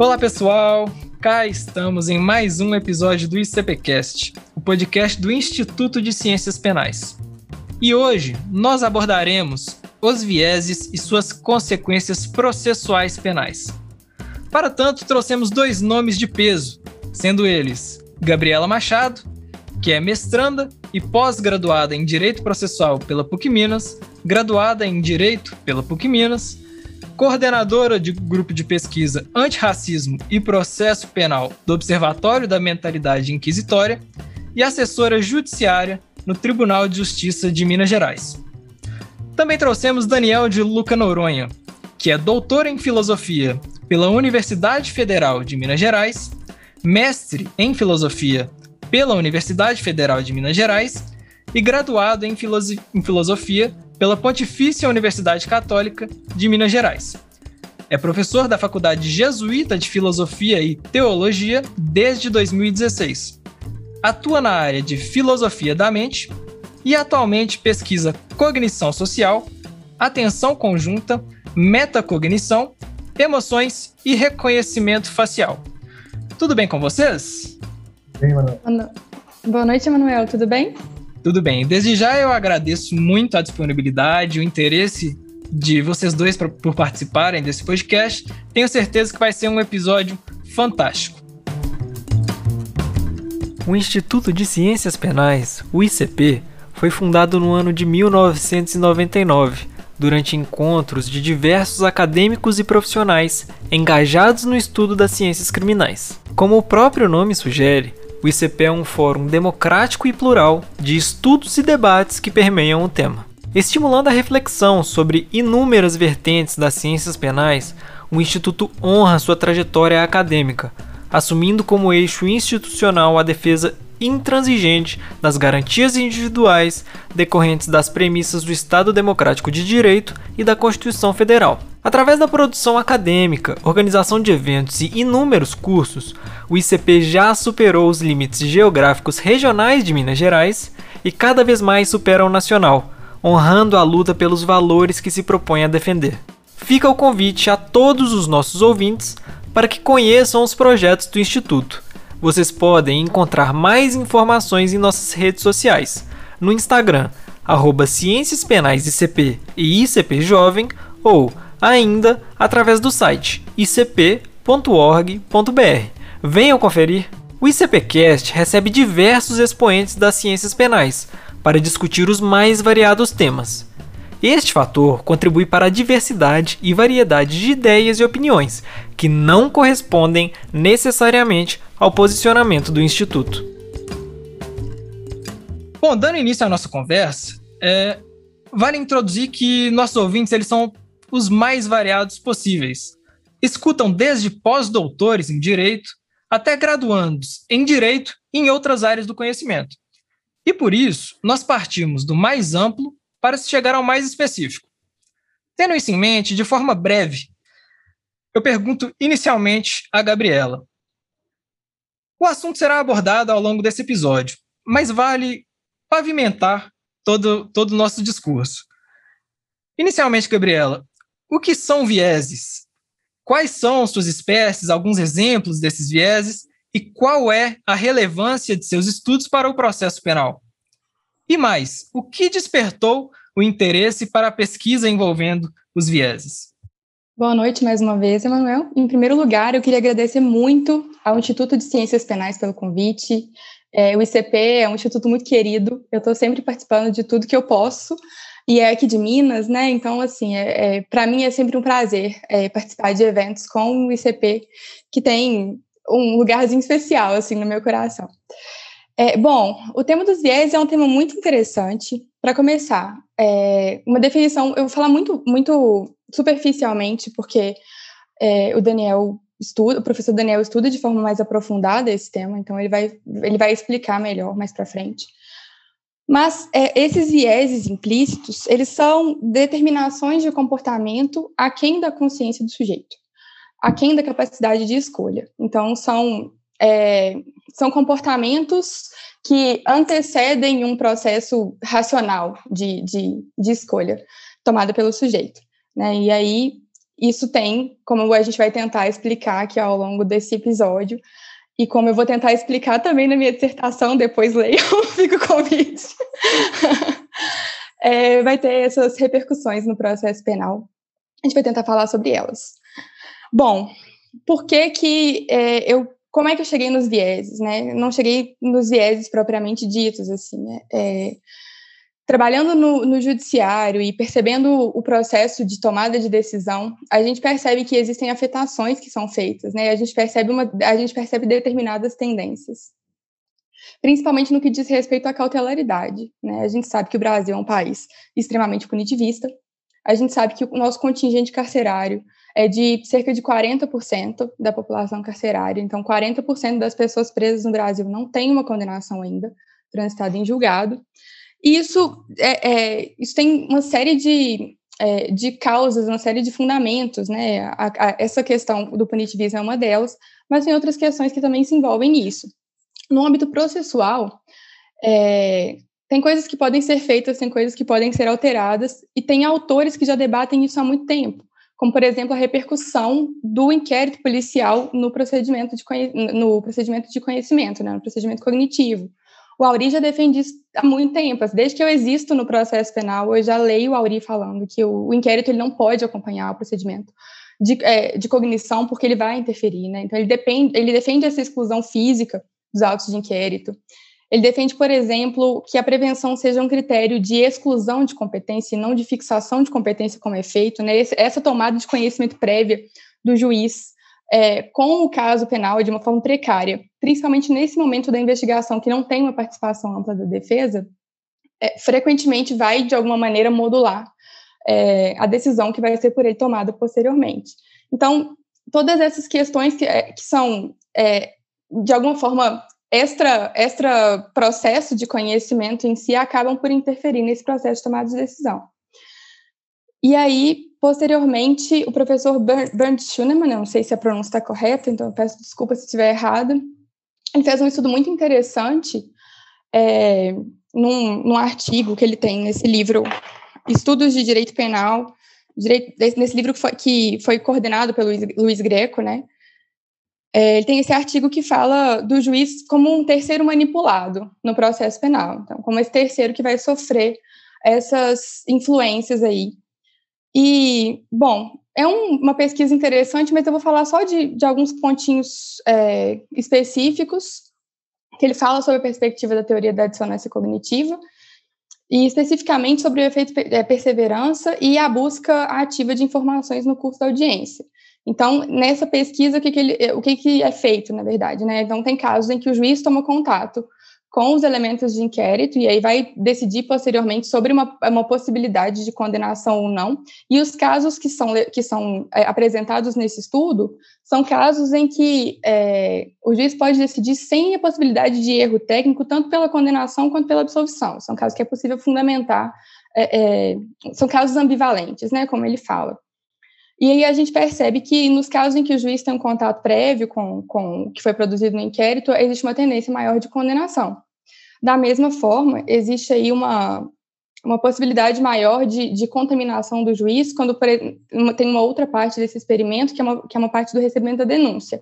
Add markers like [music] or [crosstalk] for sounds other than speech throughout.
Olá, pessoal! Cá estamos em mais um episódio do ICPcast, o podcast do Instituto de Ciências Penais. E hoje nós abordaremos os vieses e suas consequências processuais penais. Para tanto, trouxemos dois nomes de peso, sendo eles Gabriela Machado, que é mestranda e pós-graduada em Direito Processual pela PUC Minas, graduada em Direito pela PUC Minas, coordenadora de grupo de pesquisa Antirracismo e Processo Penal do Observatório da Mentalidade Inquisitória e assessora judiciária no Tribunal de Justiça de Minas Gerais. Também trouxemos Daniel de Luca Noronha, que é doutor em filosofia pela Universidade Federal de Minas Gerais, mestre em filosofia pela Universidade Federal de Minas Gerais e graduado em, em filosofia pela Pontifícia Universidade Católica de Minas Gerais. É professor da Faculdade Jesuíta de Filosofia e Teologia desde 2016. Atua na área de filosofia da mente e atualmente pesquisa cognição social, atenção conjunta, metacognição, emoções e reconhecimento facial. Tudo bem com vocês? Bem, Manuel. Boa noite, Manuel. Tudo bem? Tudo bem. Desde já eu agradeço muito a disponibilidade, o interesse de vocês dois pra, por participarem desse podcast. Tenho certeza que vai ser um episódio fantástico. O Instituto de Ciências Penais, o ICP, foi fundado no ano de 1999, durante encontros de diversos acadêmicos e profissionais engajados no estudo das ciências criminais. Como o próprio nome sugere, o ICP é um fórum democrático e plural de estudos e debates que permeiam o tema. Estimulando a reflexão sobre inúmeras vertentes das ciências penais, o Instituto honra sua trajetória acadêmica, assumindo como eixo institucional a defesa intransigente das garantias individuais decorrentes das premissas do Estado Democrático de Direito e da Constituição Federal. Através da produção acadêmica, organização de eventos e inúmeros cursos, o ICP já superou os limites geográficos regionais de Minas Gerais e cada vez mais supera o nacional, honrando a luta pelos valores que se propõe a defender. Fica o convite a todos os nossos ouvintes para que conheçam os projetos do Instituto vocês podem encontrar mais informações em nossas redes sociais, no Instagram, arroba Ciências Penais ICP e ICP Jovem, ou ainda através do site icp.org.br. Venham conferir! O ICPcast recebe diversos expoentes das ciências penais para discutir os mais variados temas. Este fator contribui para a diversidade e variedade de ideias e opiniões, que não correspondem necessariamente ao posicionamento do Instituto. Bom, dando início à nossa conversa, é, vale introduzir que nossos ouvintes eles são os mais variados possíveis. Escutam desde pós-doutores em direito até graduandos em direito e em outras áreas do conhecimento. E por isso, nós partimos do mais amplo para se chegar ao mais específico. Tendo isso em mente, de forma breve, eu pergunto inicialmente a Gabriela. O assunto será abordado ao longo desse episódio, mas vale pavimentar todo, todo o nosso discurso. Inicialmente, Gabriela, o que são vieses? Quais são suas espécies, alguns exemplos desses vieses e qual é a relevância de seus estudos para o processo penal? E mais, o que despertou o interesse para a pesquisa envolvendo os vieses? Boa noite mais uma vez, Emanuel. Em primeiro lugar, eu queria agradecer muito ao Instituto de Ciências Penais pelo convite. É, o ICP é um instituto muito querido, eu estou sempre participando de tudo que eu posso, e é aqui de Minas, né? Então, assim, é, é para mim é sempre um prazer é, participar de eventos com o ICP, que tem um lugarzinho especial, assim, no meu coração. É, bom, o tema dos viés é um tema muito interessante. Para começar, é, uma definição, eu vou falar muito, muito superficialmente, porque é, o Daniel estuda, o professor Daniel estuda de forma mais aprofundada esse tema, então ele vai, ele vai explicar melhor mais para frente. Mas é, esses vieses implícitos, eles são determinações de comportamento aquém da consciência do sujeito, aquém da capacidade de escolha. Então, são é, são comportamentos que antecedem um processo racional de, de, de escolha tomada pelo sujeito. Né? E aí, isso tem, como a gente vai tentar explicar aqui ao longo desse episódio, e como eu vou tentar explicar também na minha dissertação, depois leiam, [laughs] fica o convite. é, vai ter essas repercussões no processo penal. A gente vai tentar falar sobre elas. Bom, por que que é, eu como é que eu cheguei nos vieses, né? Não cheguei nos vieses propriamente ditos, assim, né? É, trabalhando no, no, judiciário e percebendo o processo de tomada de decisão, a gente percebe que existem afetações que são feitas, né? A gente percebe uma, a gente percebe determinadas tendências, principalmente no que diz respeito à cautelaridade, né? A gente sabe que o Brasil é um país extremamente punitivista. A gente sabe que o nosso contingente carcerário é de cerca de 40% da população carcerária. Então, 40% das pessoas presas no Brasil não têm uma condenação ainda transitada em julgado. E isso, é, é, isso tem uma série de, é, de causas, uma série de fundamentos, né? A, a, essa questão do punitivismo é uma delas, mas tem outras questões que também se envolvem nisso. No âmbito processual, é, tem coisas que podem ser feitas, tem coisas que podem ser alteradas, e tem autores que já debatem isso há muito tempo, como, por exemplo, a repercussão do inquérito policial no procedimento de, no procedimento de conhecimento, né, no procedimento cognitivo. O Auri já defende isso há muito tempo. Desde que eu existo no processo penal, eu já leio o Auri falando que o, o inquérito ele não pode acompanhar o procedimento de, é, de cognição porque ele vai interferir, né? Então ele, depende, ele defende essa exclusão física dos autos de inquérito. Ele defende, por exemplo, que a prevenção seja um critério de exclusão de competência e não de fixação de competência como efeito, né? Essa tomada de conhecimento prévia do juiz é, com o caso penal de uma forma precária, principalmente nesse momento da investigação que não tem uma participação ampla da defesa, é, frequentemente vai, de alguma maneira, modular é, a decisão que vai ser por ele tomada posteriormente. Então, todas essas questões que, é, que são, é, de alguma forma, extra, extra processo de conhecimento em si, acabam por interferir nesse processo de tomada de decisão. E aí, posteriormente, o professor Bernd Schunemann, não sei se a pronúncia está correta, então eu peço desculpa se estiver errada, ele fez um estudo muito interessante é, num, num artigo que ele tem nesse livro, Estudos de Direito Penal, direito, nesse livro que foi, que foi coordenado pelo Luiz, Luiz Greco, né? É, ele tem esse artigo que fala do juiz como um terceiro manipulado no processo penal, então, como esse terceiro que vai sofrer essas influências aí e, bom, é um, uma pesquisa interessante, mas eu vou falar só de, de alguns pontinhos é, específicos, que ele fala sobre a perspectiva da teoria da dissonância cognitiva, e especificamente sobre o efeito é, perseverança e a busca ativa de informações no curso da audiência. Então, nessa pesquisa, o que, que, ele, o que, que é feito, na verdade? Né? Então, tem casos em que o juiz toma contato com os elementos de inquérito e aí vai decidir posteriormente sobre uma, uma possibilidade de condenação ou não. E os casos que são, que são é, apresentados nesse estudo são casos em que é, o juiz pode decidir sem a possibilidade de erro técnico, tanto pela condenação quanto pela absolvição. São casos que é possível fundamentar, é, é são casos ambivalentes, né, como ele fala. E aí a gente percebe que nos casos em que o juiz tem um contato prévio com, com o que foi produzido no inquérito, existe uma tendência maior de condenação. Da mesma forma, existe aí uma, uma possibilidade maior de, de contaminação do juiz quando tem uma outra parte desse experimento, que é, uma, que é uma parte do recebimento da denúncia,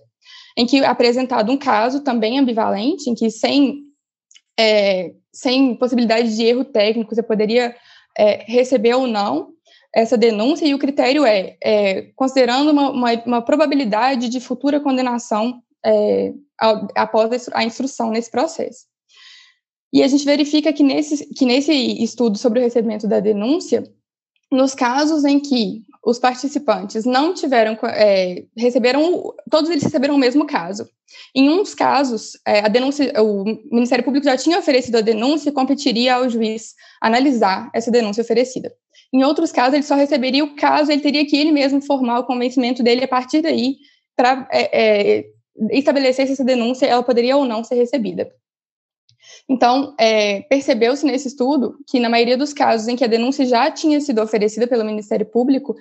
em que é apresentado um caso também ambivalente, em que sem, é, sem possibilidade de erro técnico, você poderia é, receber ou não essa denúncia, e o critério é, é considerando uma, uma, uma, probabilidade de futura condenação é, após a instrução nesse processo. E a gente verifica que nesse, que nesse estudo sobre o recebimento da denúncia, nos casos em que os participantes não tiveram, é, receberam, todos eles receberam o mesmo caso. Em uns casos, é, a denúncia, o Ministério Público já tinha oferecido a denúncia e competiria ao juiz analisar essa denúncia oferecida. Em outros casos, ele só receberia o caso, ele teria que ele mesmo formar o convencimento dele a partir daí para é, é, estabelecer se essa denúncia ela poderia ou não ser recebida. Então, é, percebeu-se nesse estudo que, na maioria dos casos em que a denúncia já tinha sido oferecida pelo Ministério Público,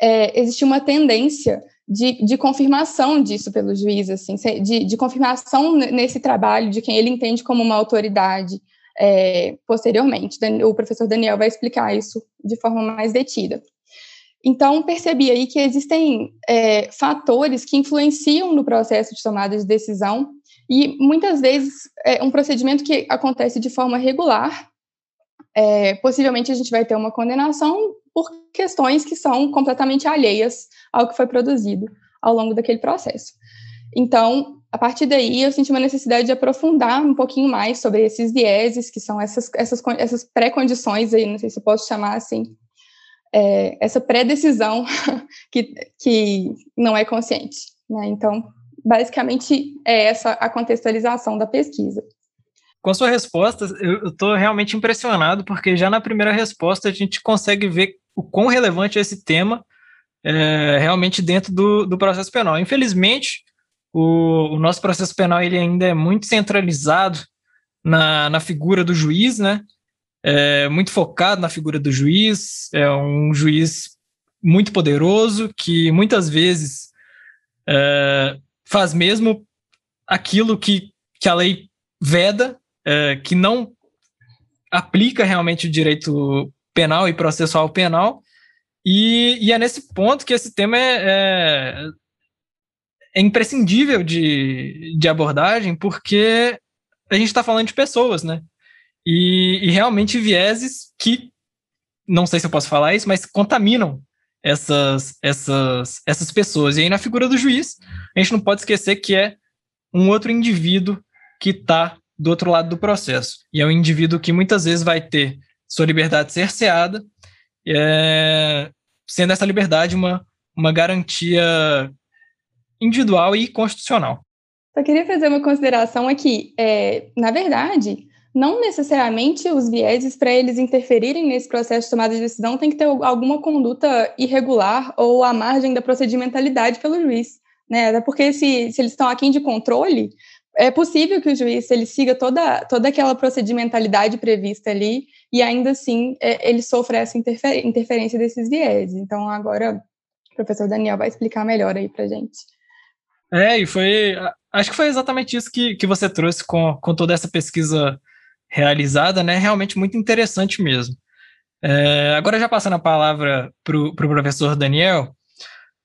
é, existia uma tendência de, de, confirmação disso pelo juiz, assim, de, de, confirmação nesse trabalho de quem ele entende como uma autoridade é, posteriormente. O professor Daniel vai explicar isso de forma mais detida. Então, percebi aí que existem é, fatores que influenciam no processo de tomada de decisão e muitas vezes é um procedimento que acontece de forma regular. É, possivelmente a gente vai ter uma condenação por questões que são completamente alheias ao que foi produzido ao longo daquele processo. Então, a partir daí, eu senti uma necessidade de aprofundar um pouquinho mais sobre esses vieses, que são essas, essas, essas pré-condições aí, não sei se eu posso chamar assim, é, essa pré-decisão [laughs] que, que não é consciente. Né? Então, basicamente, é essa a contextualização da pesquisa. Com a sua resposta, eu estou realmente impressionado, porque já na primeira resposta a gente consegue ver o quão relevante é esse tema é, realmente dentro do, do processo penal. Infelizmente, o, o nosso processo penal ele ainda é muito centralizado na, na figura do juiz, né? É muito focado na figura do juiz, é um juiz muito poderoso que muitas vezes é, faz mesmo aquilo que, que a lei veda, é, que não aplica realmente o direito penal e processual penal, e, e é nesse ponto que esse tema é, é imprescindível de, de abordagem porque a gente está falando de pessoas, né? E, e, realmente vieses que, não sei se eu posso falar isso, mas contaminam essas, essas, essas pessoas. E aí, na figura do juiz, a gente não pode esquecer que é um outro indivíduo que está do outro lado do processo. E é um indivíduo que muitas vezes vai ter sua liberdade cerceada, é, sendo essa liberdade uma, uma garantia individual e constitucional. Só queria fazer uma consideração aqui. É, na verdade, não necessariamente os vieses, para eles interferirem nesse processo de tomada de decisão, tem que ter alguma conduta irregular ou à margem da procedimentalidade pelo juiz. Né? Até porque se, se eles estão aquém de controle, é possível que o juiz ele siga toda, toda aquela procedimentalidade prevista ali e ainda assim é, ele sofra essa interfer, interferência desses vieses. Então agora o professor Daniel vai explicar melhor aí para gente. É, e foi. Acho que foi exatamente isso que, que você trouxe com, com toda essa pesquisa realizada, né? Realmente muito interessante mesmo. É, agora, já passando a palavra para o pro professor Daniel.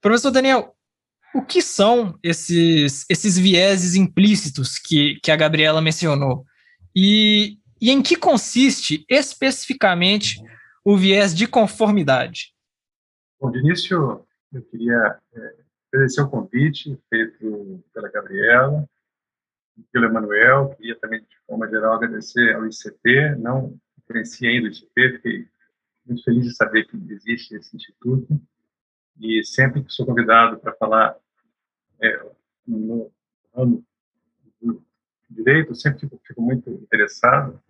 Professor Daniel, o que são esses, esses vieses implícitos que, que a Gabriela mencionou? E, e em que consiste especificamente o viés de conformidade? Bom, de início, eu queria é, agradecer o convite feito pela Gabriela pelo Emanuel. Queria também, de forma geral, agradecer ao ICP. Não conheci ainda o ICP, fiquei muito feliz de saber que existe esse instituto. E sempre que sou convidado para falar é, no ramo do direito, sempre fico, fico muito interessado.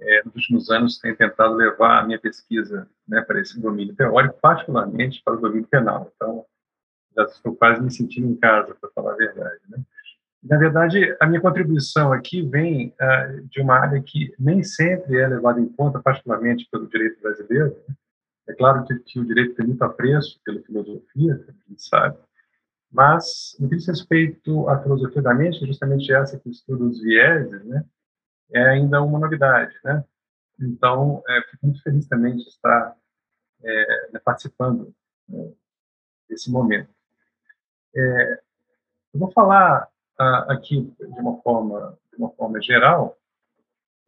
É, nos últimos anos, tenho tentado levar a minha pesquisa né, para esse domínio teórico, particularmente para o domínio penal. Então, já estou quase me sentindo em casa, para falar a verdade. Né? Na verdade, a minha contribuição aqui vem uh, de uma área que nem sempre é levada em conta, particularmente pelo direito brasileiro. Né? É claro que, que, o direito tem muito apreço pela filosofia, a gente sabe, mas, no que diz respeito à filosofia da mente, justamente essa que estuda os vieses, né, é ainda uma novidade. Né? Então, é, fico muito feliz também de estar é, participando né, desse momento. É, eu vou falar ah, aqui de uma forma, de uma forma geral.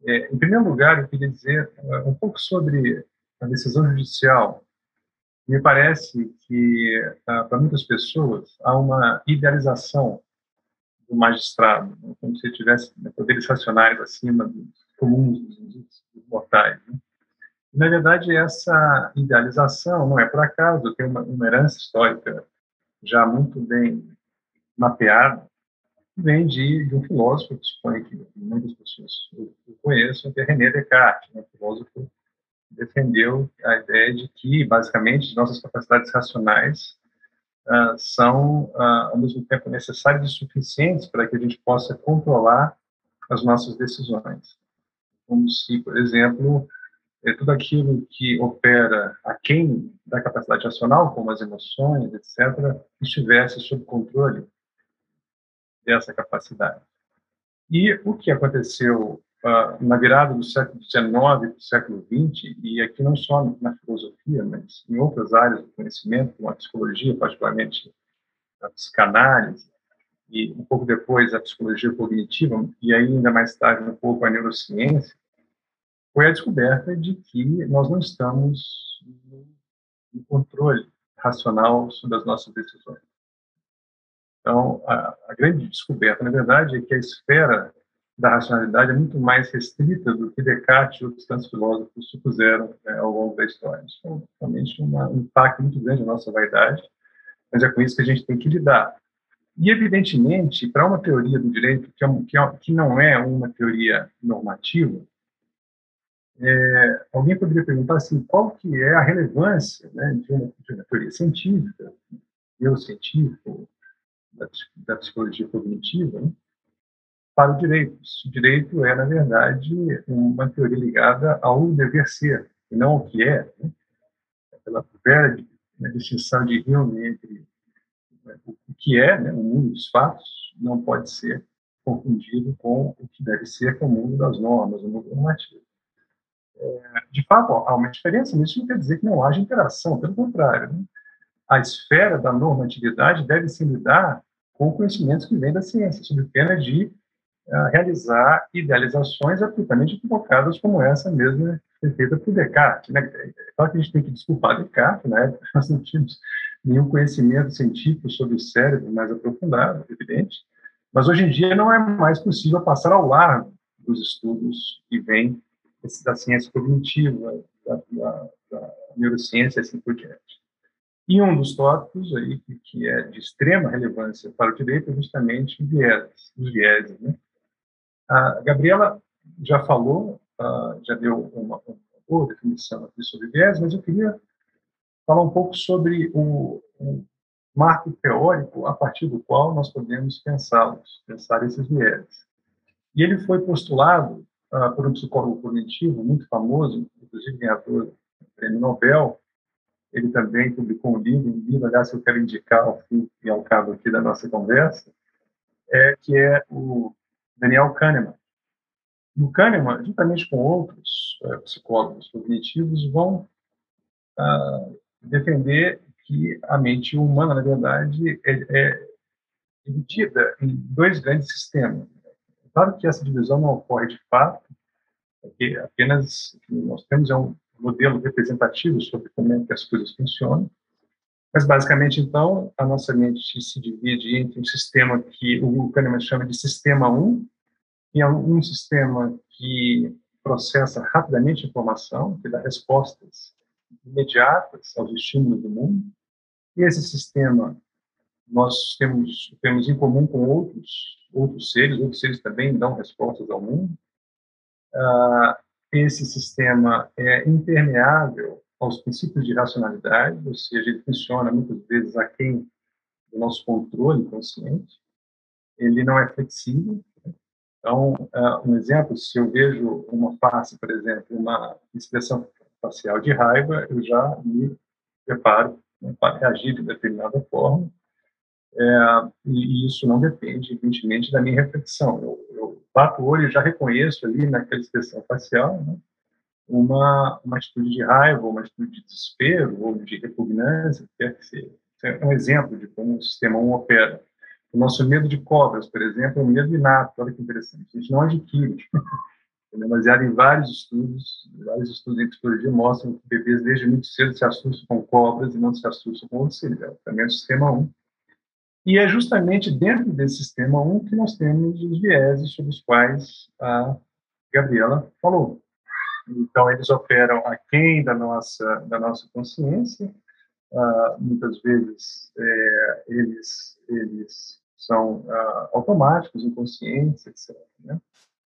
É, em primeiro lugar, eu queria dizer uh, um pouco sobre a decisão judicial. Me parece que, uh, para muitas pessoas, há uma idealização do magistrado, né, como se tivesse né, poderes racionais acima dos comuns, dos, dos mortais. Né? Na verdade, essa idealização não é por acaso, tem uma, uma herança histórica já muito bem mapeado, vem de, de um filósofo que suponho que muitas pessoas o, conheçam, que é René Descartes, né, um filósofo que defendeu a ideia de que, basicamente, nossas capacidades racionais uh, são, uh, ao mesmo tempo, necessárias e suficientes para que a gente possa controlar as nossas decisões. Como se, por exemplo, é tudo aquilo que opera aquém da capacidade racional, como as emoções, etc., estivesse sob controle dessa capacidade. E o que aconteceu uh, na virada do século XIX para o século XX, e aqui não só na filosofia, mas em outras áreas do conhecimento, como a psicologia, particularmente a psicanálise, e um pouco depois a psicologia cognitiva, e ainda mais tarde um pouco a neurociência, foi a descoberta de que nós não estamos no controle racional sobre as nossas decisões. Então, a, a grande descoberta, na verdade, é que a esfera da racionalidade é muito mais restrita do que Descartes e outros tantos filósofos supuseram né, ao longo da história. Isso é realmente um impacto muito grande na nossa vaidade, mas é com isso que a gente tem que lidar. E, evidentemente, para uma teoria do direito que, é, que, é, que não é uma teoria normativa, é, alguém poderia perguntar assim, qual que é a relevância né, de, uma, de, uma, teoria científica, neurocientífica, da, da psicologia cognitiva, né, para o direito. O direito é, na verdade, uma teoria ligada ao dever ser, e não ao que é. Né? Aquela velha né, distinção de Hume entre né, o que é, né, o mundo dos fatos, não pode ser confundido com o que deve ser, com o mundo das normas, o mundo normativo. De fato, há uma diferença, mas isso não quer dizer que não haja interação, pelo contrário. Né? A esfera da normatividade deve se lidar com conhecimentos que vêm da ciência, sob pena de uh, realizar idealizações absolutamente equivocadas como essa mesma feita por Descartes. Né? Claro que a gente tem que desculpar Descartes, né? [laughs] nós não tínhamos nenhum conhecimento científico sobre o cérebro mais aprofundado, evidente, mas hoje em dia não é mais possível passar ao largo dos estudos que vêm da ciência cognitiva, da, da, da neurociência assim por diante. E um dos tópicos aí que, que, é de extrema relevância para o direito é justamente os vieses, né? A Gabriela já falou, uh, já deu uma, uma, boa definição aqui sobre viés, mas eu queria falar um pouco sobre o, o marco teórico a partir do qual nós podemos pensá-los, pensar esses vieses. E ele foi postulado uh, por um psicólogo cognitivo muito famoso, inclusive ganhador do prêmio Nobel. Ele também publicou um livro, um livro, aliás, que eu quero indicar ao fim e ao cabo aqui da nossa conversa, é, que é o Daniel Kahneman. E o Kahneman, juntamente com outros uh, psicólogos cognitivos, vão uh, defender que a mente humana, na verdade, é, é dividida em dois grandes sistemas. Claro que essa divisão não ocorre de fato, porque apenas nós temos é um modelo representativo sobre como é que as coisas funcionam, mas, basicamente, então, a nossa mente se divide entre um sistema que o Kahneman chama de sistema 1, que é um sistema que processa rapidamente informação, que dá respostas imediatas aos estímulos do mundo. E esse sistema nós temos, temos em comum com outros, outros seres, outros seres também dão respostas ao mundo. Uh, esse sistema é impermeável aos princípios de racionalidade, ou seja, ele funciona muitas vezes aquém do nosso controle consciente, ele não é flexível. Então, uh, um exemplo, se eu vejo uma face, por exemplo, uma expressão facial de raiva, eu já me preparo né, para reagir de determinada forma, é, e isso não depende, evidentemente, da minha reflexão. Eu, eu bato o olho e já reconheço ali naquela expressão facial, né, uma, uma atitude de raiva, uma atitude de desespero, ou de repugnância, quer que seja. É um exemplo de como o sistema 1 opera. O nosso medo de cobras, por exemplo, é um medo inato, olha que interessante. A gente não adquire. [laughs] baseado em vários estudos, vários estudos em psicologia mostram que bebês desde muito cedo se assustam com cobras e não se assustam com outros. Também é o sistema 1. E é justamente dentro desse sistema 1 que nós temos os vieses sobre os quais a Gabriela falou. Então, eles operam aquém da nossa, da nossa consciência, uh, muitas vezes é, eles, eles são uh, automáticos, inconscientes, etc. Né?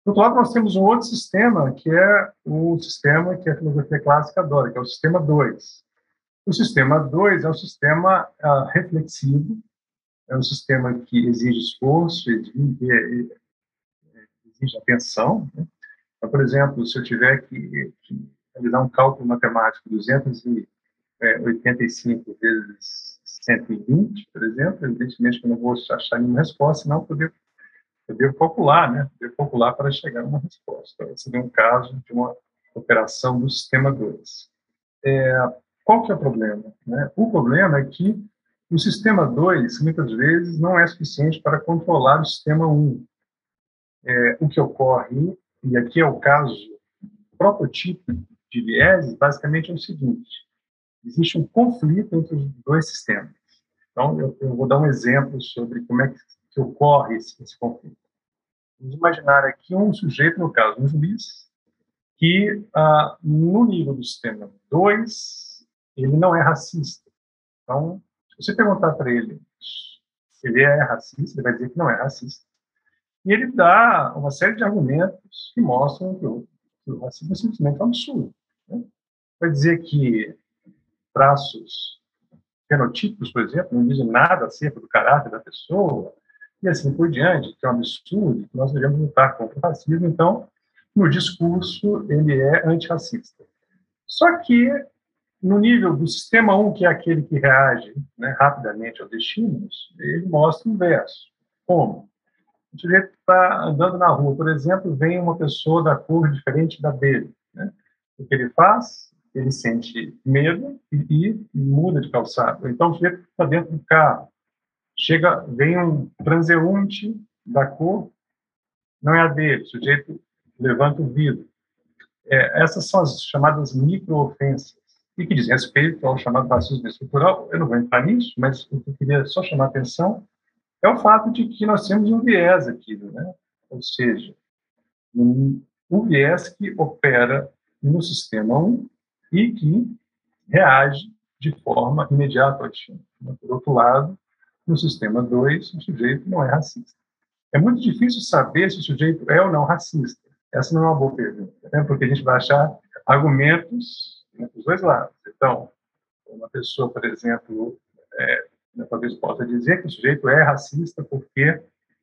Do outro lado, nós temos um outro sistema, que é o sistema que a filosofia clássica adora, que é o sistema 2. O sistema 2 é um sistema uh, reflexivo, é um sistema que exige esforço, exige, exige atenção, né? Então, por exemplo, se eu tiver que, que realizar um cálculo matemático 285 vezes 120, por exemplo, evidentemente que eu não vou achar nenhuma resposta, não poder eu devo calcular, né? Eu devo calcular para chegar a uma resposta. Esse seria um caso de uma operação do sistema 2. É, qual que é o problema? Né? O problema é que o sistema 2, muitas vezes, não é suficiente para controlar o sistema 1. Um. É, o que ocorre, e aqui é o caso prototipo de viés, basicamente é o seguinte: existe um conflito entre os dois sistemas. Então, eu, eu vou dar um exemplo sobre como é que, que ocorre esse, esse, conflito. Vamos imaginar aqui um sujeito, no caso, um juiz, que ah, no nível do sistema 2, ele não é racista. Então, se você perguntar para ele se ele é racista, ele vai dizer que não é racista. E ele dá uma série de argumentos que mostram que o, que o racismo é simplesmente um absurdo. Né? Vai dizer que traços fenotipos, por exemplo, não dizem nada acerca do caráter da pessoa, e assim por diante, que é um absurdo, que nós devemos lutar contra o racismo. Então, no discurso, ele é antirracista. Só que no nível do sistema 1, que é aquele que reage né, rapidamente aos estímulos, ele mostra o inverso. Como? O sujeito está andando na rua, por exemplo, vem uma pessoa da cor diferente da dele. Né? O que ele faz? Ele sente medo e, e muda de calçado. Então, o sujeito está dentro do carro. Chega, vem um transeunte da cor, não é a dele. O sujeito levanta o vidro. É, essas são as chamadas microofensas e que diz respeito ao chamado racismo estrutural. Eu não vou entrar nisso, mas o que eu queria só chamar a atenção é o fato de que nós temos um viés aqui, né? ou seja, um, um viés que opera no sistema 1 e que reage de forma imediata ao estímulo. Por outro lado, no sistema 2, o sujeito não é racista. É muito difícil saber se o sujeito é ou não racista. Essa não é uma boa pergunta, né? porque a gente vai achar argumentos né, dos dois lados. Então, uma pessoa, por exemplo, é, né, talvez possa dizer que o sujeito é racista porque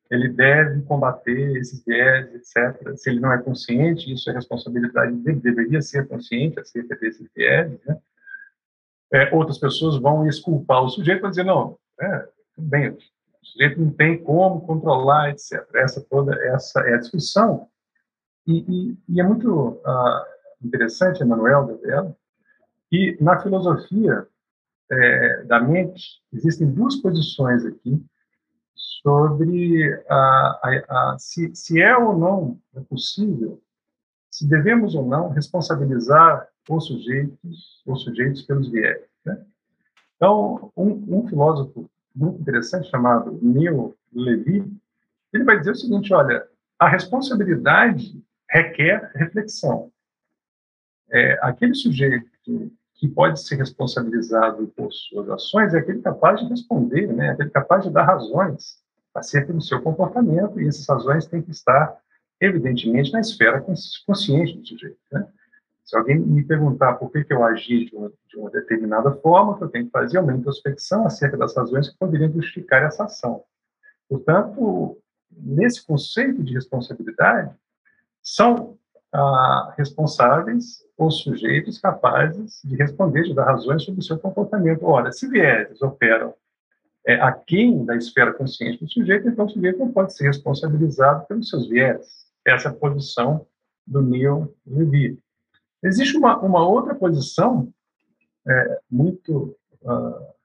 ele deve combater esses viés, etc. Se ele não é consciente, isso é responsabilidade dele, deveria ser consciente acerca desses viés. Né? É, outras pessoas vão esculpar o sujeito para dizer, não, é, bem, o sujeito não tem como controlar, etc. Essa toda essa é a discussão. E, e, e é muito uh, interessante, Emanuel Gabriela, e na filosofia é, da mente, existem duas posições aqui sobre a, a, a, se, se é ou não é possível, se devemos ou não responsabilizar os sujeitos, os sujeitos pelos viés. Né? Então, um, um, filósofo muito interessante chamado Neil Levy, ele vai dizer o seguinte: olha, a responsabilidade requer reflexão. É, aquele sujeito que pode ser responsabilizado por suas ações é aquele capaz de responder, né? aquele capaz de dar razões acerca do seu comportamento, e essas razões têm que estar, evidentemente, na esfera consciente do sujeito. Né? Se alguém me perguntar por que, que eu agi de uma, de uma determinada forma, o que eu tenho que fazer é uma introspecção acerca das razões que poderiam justificar essa ação. Portanto, nesse conceito de responsabilidade, são ah, responsáveis os sujeitos capazes de responder, de dar razões sobre o seu comportamento. Ora, se vieses operam é, aquém da esfera consciente do sujeito, então o sujeito não pode ser responsabilizado pelos seus viés. Essa é a posição do Neil Levy. Existe uma, uma outra posição é, muito uh,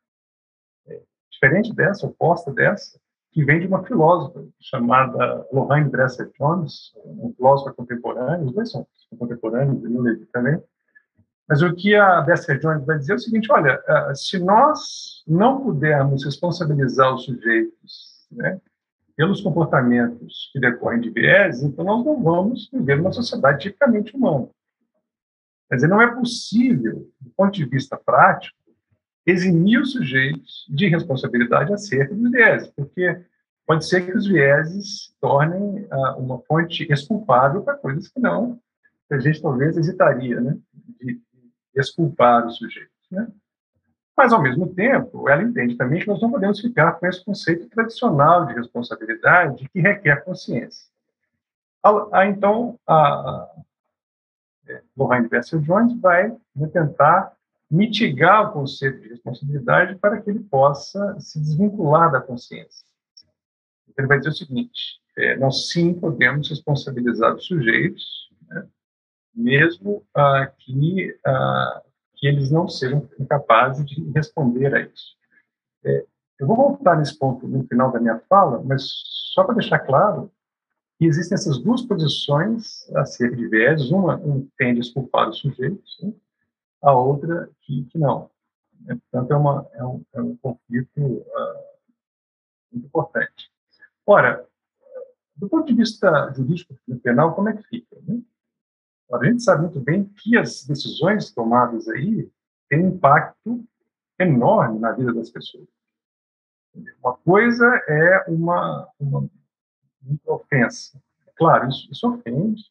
diferente dessa, oposta dessa, que vem de uma filósofa chamada Lorraine Dresser Jones, um filósofa contemporâneo, os dois são contemporâneos, Levi também. Mas o que a Dresser Jones vai dizer é o seguinte: olha, eh, se nós não pudermos responsabilizar os sujeitos né, pelos comportamentos que decorrem de viés, então nós não vamos viver numa sociedade tipicamente humana. Quer dizer, não é possível, do ponto de vista prático, eximir os sujeitos de responsabilidade acerca dos vieses, porque pode ser que os vieses tornem ah, uma fonte exculpável para coisas que não, a gente talvez hesitaria, né, de, de exculpar os sujeitos, né? Mas, ao mesmo tempo, ela entende também que nós não podemos ficar com esse conceito tradicional de responsabilidade que requer consciência. Ah, então, a, a é, Lorraine Bessel Jones vai né, tentar mitigar o conceito de responsabilidade para que ele possa se desvincular da consciência. Ele vai dizer o seguinte: é, nós sim podemos responsabilizar os sujeitos, né, mesmo ah, que, ah, que eles não sejam capazes de responder a isso. É, eu vou voltar nesse ponto no final da minha fala, mas só para deixar claro que existem essas duas posições acerca de viés, uma um tende a desculpar os sujeitos, né, a outra que, que não. Portanto, é, uma, é, um, é um conflito uh, muito importante. Ora, do ponto de vista jurídico e penal, como é que fica? Né? A gente sabe muito bem que as decisões tomadas aí têm um impacto enorme na vida das pessoas. Uma coisa é uma, uma. Claro, isso, isso ofende,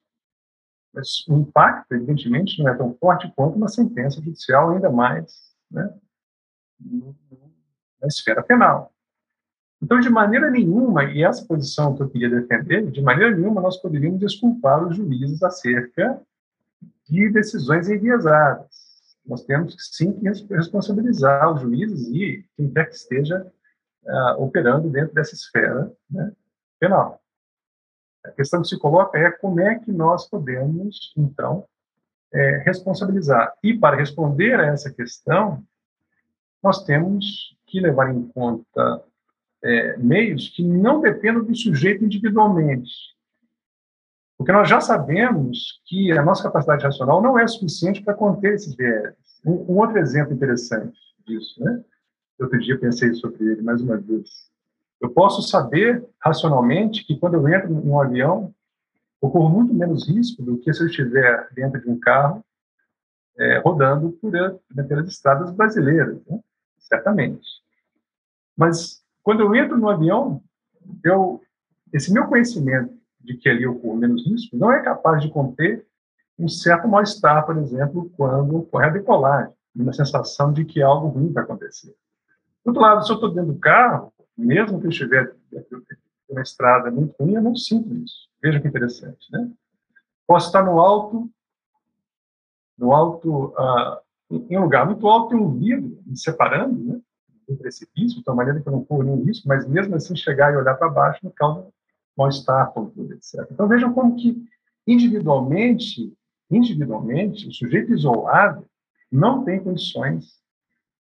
mas o impacto, evidentemente, não é tão forte quanto uma sentença judicial, ainda mais né, na esfera penal. Então, de maneira nenhuma, e essa posição que eu queria defender, de maneira nenhuma nós poderíamos desculpar os juízes acerca de decisões enviesadas. Nós temos sim que responsabilizar os juízes e quem quer que esteja uh, operando dentro dessa esfera né, penal. A questão que se coloca é como é que nós podemos, então, é, responsabilizar. E para responder a essa questão, nós temos que levar em conta é, meios que não dependam do sujeito individualmente. Porque nós já sabemos que a nossa capacidade racional não é suficiente para conter esses viés. Um, um, outro exemplo interessante disso, né? Outro dia pensei sobre ele mais uma vez. Eu posso saber racionalmente que quando eu entro num avião, ocorre muito menos risco do que se eu estiver dentro de um carro é, rodando por, pelas estradas brasileiras, né? certamente. Mas quando eu entro no avião, eu, esse meu conhecimento de que ali ocorre menos risco não é capaz de conter um certo mal-estar, por exemplo, quando ocorre a decolagem, uma sensação de que algo ruim vai acontecer. Do outro lado, se eu estou dentro do carro, mesmo que eu estiver uma estrada muito ruim, eu não sinto isso. Veja que interessante, né? Posso estar no alto, no alto, uh, em um lugar muito alto, tem um vidro me separando, né? um precipício, de tal maneira que eu não corro nenhum risco, mas mesmo assim chegar e olhar para baixo me causa mal-estar, etc. Então vejam como que individualmente, individualmente, o sujeito isolado não tem condições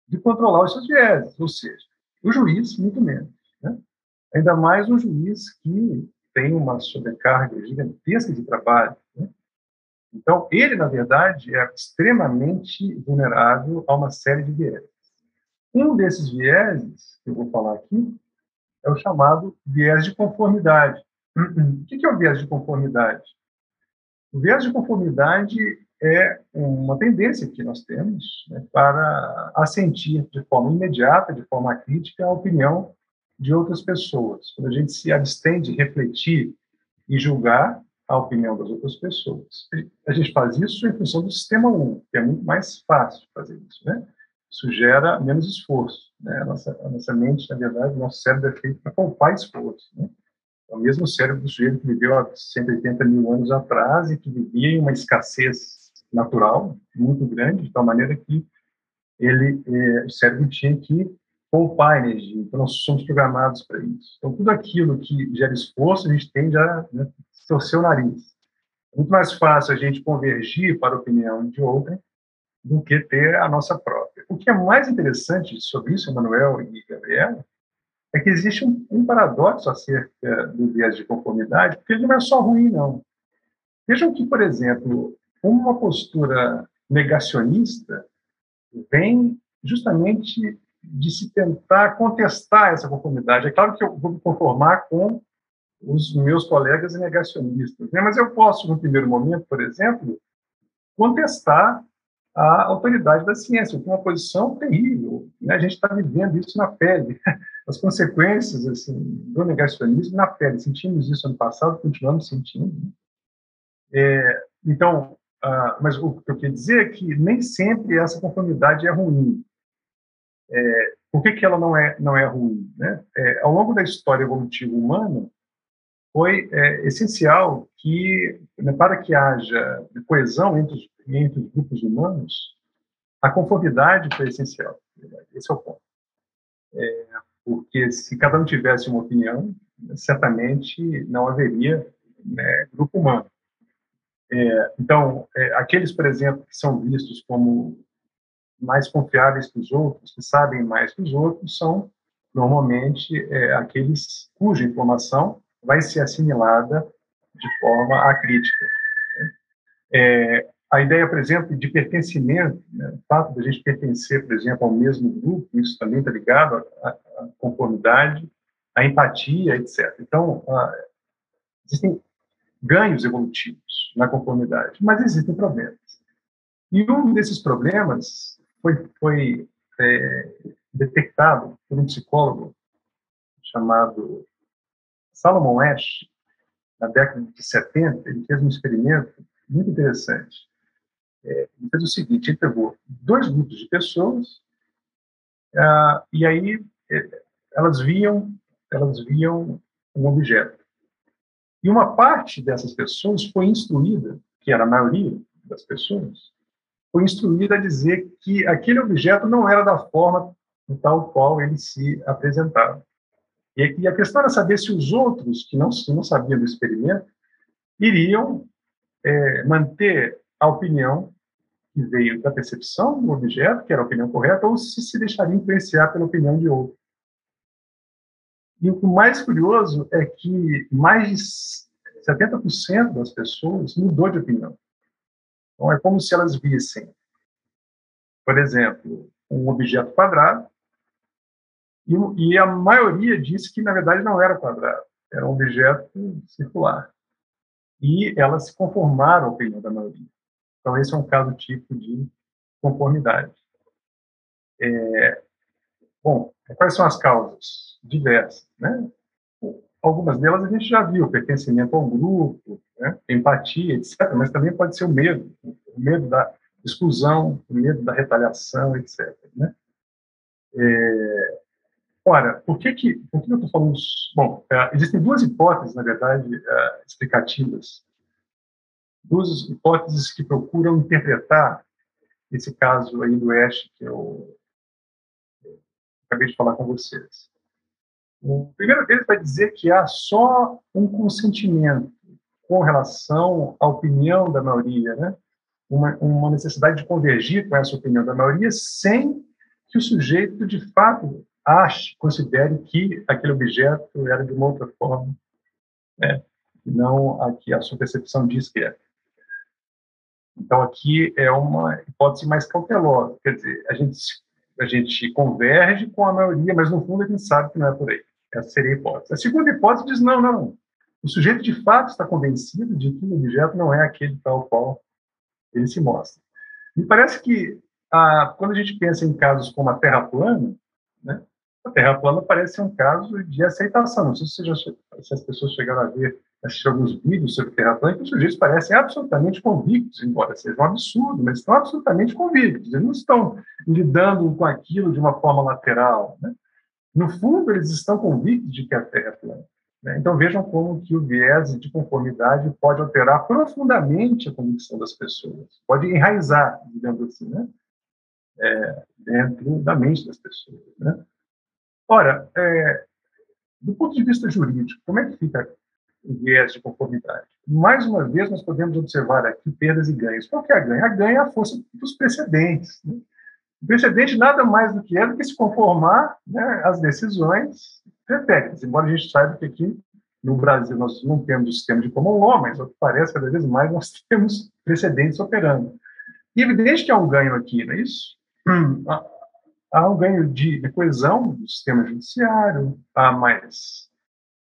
de controlar os seus vieses, ou seja, o juiz muito menos, né? Ainda mais um juiz que tem uma sobrecarga gigantesca de trabalho, né? Então, ele, na verdade, é extremamente vulnerável a uma série de vieses. Um desses vieses, que eu vou falar aqui, é o chamado viés de conformidade. O que é o viés de conformidade? O viés de conformidade é uma tendência que nós temos né, para assentir de forma imediata, de forma crítica, a opinião de outras pessoas. Quando a gente se abstém de refletir e julgar a opinião das outras pessoas. A gente faz isso em função do sistema 1, que é muito mais fácil fazer isso, né? isso gera menos esforço. Né? A, nossa, a nossa mente, na verdade, o nosso cérebro é feito para poupar esforço. Né? É o mesmo cérebro do sujeito que viveu há 180 mil anos atrás e que vivia em uma escassez natural muito grande, de tal maneira que ele, eh, o cérebro tinha que poupar energia. Então, nós somos programados para isso. Então, tudo aquilo que gera esforço, a gente tende a né, torcer o nariz. É muito mais fácil a gente convergir para a opinião de outrem do que ter a nossa própria. O que é mais interessante sobre isso, Manuel e Gabriela, é que existe um, um, paradoxo acerca do viés de conformidade, porque ele não é só ruim, não. Vejam que, por exemplo, uma postura negacionista vem justamente de se tentar contestar essa conformidade. É claro que eu vou me conformar com os meus colegas negacionistas, né? mas eu posso, no primeiro momento, por exemplo, contestar a autoridade da ciência, é uma posição terrível. Né? A gente está vivendo isso na pele, [laughs] as consequências assim, do negacionismo na pele. Sentimos isso ano passado, continuamos sentindo. Né? É, então, ah, mas o que eu queria dizer é que nem sempre essa conformidade é ruim. É, por que, que ela não é, não é ruim? Né? É, ao longo da história evolutiva humana, foi é, essencial que, né, para que haja coesão entre os, entre os grupos humanos, a conformidade foi essencial. Esse é o ponto. É, porque se cada um tivesse uma opinião, certamente não haveria né, grupo humano. É, então, é, aqueles, por exemplo, que são vistos como mais confiáveis que os outros, que sabem mais que os outros, são normalmente é, aqueles cuja informação vai ser assimilada de forma acrítica. Né? É, a ideia, por exemplo, de pertencimento, né, o fato de a gente pertencer, por exemplo, ao mesmo grupo, isso também está ligado à, à conformidade, à empatia, etc. Então, ah, existem ganhos evolutivos na conformidade, mas existem problemas. E um desses problemas foi, foi é, detectado por um psicólogo chamado Salomon Ash, na década de 70, ele fez um experimento muito interessante. É, ele fez o seguinte, ele pegou dois grupos de pessoas ah, e aí é, elas viam, elas viam um objeto. E uma parte dessas pessoas foi instruída, que era a maioria das pessoas, foi instruída a dizer que aquele objeto não era da forma tal qual ele se apresentava. E, a questão era saber se os outros, que não, não sabiam do experimento, iriam é, manter a opinião que veio da percepção do objeto, que era a opinião correta, ou se se deixariam influenciar pela opinião de outro. E o mais curioso é que mais de 70% das pessoas mudou de opinião. Então, é como se elas vissem, por exemplo, um objeto quadrado, e, e a maioria disse que, na verdade, não era quadrado, era um objeto circular. E elas se conformaram à opinião da maioria. Então, esse é um caso tipo de conformidade. É, bom, quais são as causas? Diversas, né? Algumas delas a gente já viu, pertencimento a um grupo, né? empatia, etc., mas também pode ser o medo, o medo da exclusão, o medo da retaliação, etc., né? É, ora, por que que, por que eu estou falando... Bom, é, existem duas hipóteses, na verdade, é, explicativas, duas hipóteses que procuram interpretar esse caso aí do Ash que eu acabei de falar com vocês. O primeiro deles vai dizer que há só um consentimento com relação à opinião da maioria, né? uma, uma necessidade de convergir com essa opinião da maioria sem que o sujeito, de fato, ache, considere que aquele objeto era de uma outra forma, né? não a que a sua percepção diz que é. Então, aqui é uma hipótese mais cautelosa, quer dizer, a gente, a gente converge com a maioria, mas no fundo a gente sabe que não é por aí. Essa seria a hipótese. A segunda hipótese diz: não, não. O sujeito de fato está convencido de que o objeto não é aquele tal qual ele se mostra. Me parece que ah, quando a gente pensa em casos como a Terra plana, né, a Terra plana parece um caso de aceitação. Não sei se, já, se as pessoas chegaram a ver assistir alguns vídeos sobre que os sujeitos parecem absolutamente convictos, embora seja um absurdo, mas estão absolutamente convictos. Eles não estão lidando com aquilo de uma forma lateral. Né? No fundo, eles estão convictos de que a Terra é plana. Né? Então, vejam como que o viés de conformidade pode alterar profundamente a convicção das pessoas, pode enraizar, digamos assim, né? É, dentro da mente das pessoas. Né? Ora, é, do ponto de vista jurídico, como é que fica viés de conformidade? Mais uma vez, nós podemos observar aqui perdas e ganhos. Qual que é a ganho? A ganho é a força dos precedentes. Né? O precedente nada mais do que é do que se conformar né, às decisões técnicas, embora a gente saiba que aqui no Brasil nós não temos o sistema de common law, mas o que parece cada vez mais nós [laughs] temos precedentes operando. E evidente que há um ganho aqui, não é isso? Hum, há um ganho de coesão do sistema judiciário, há mais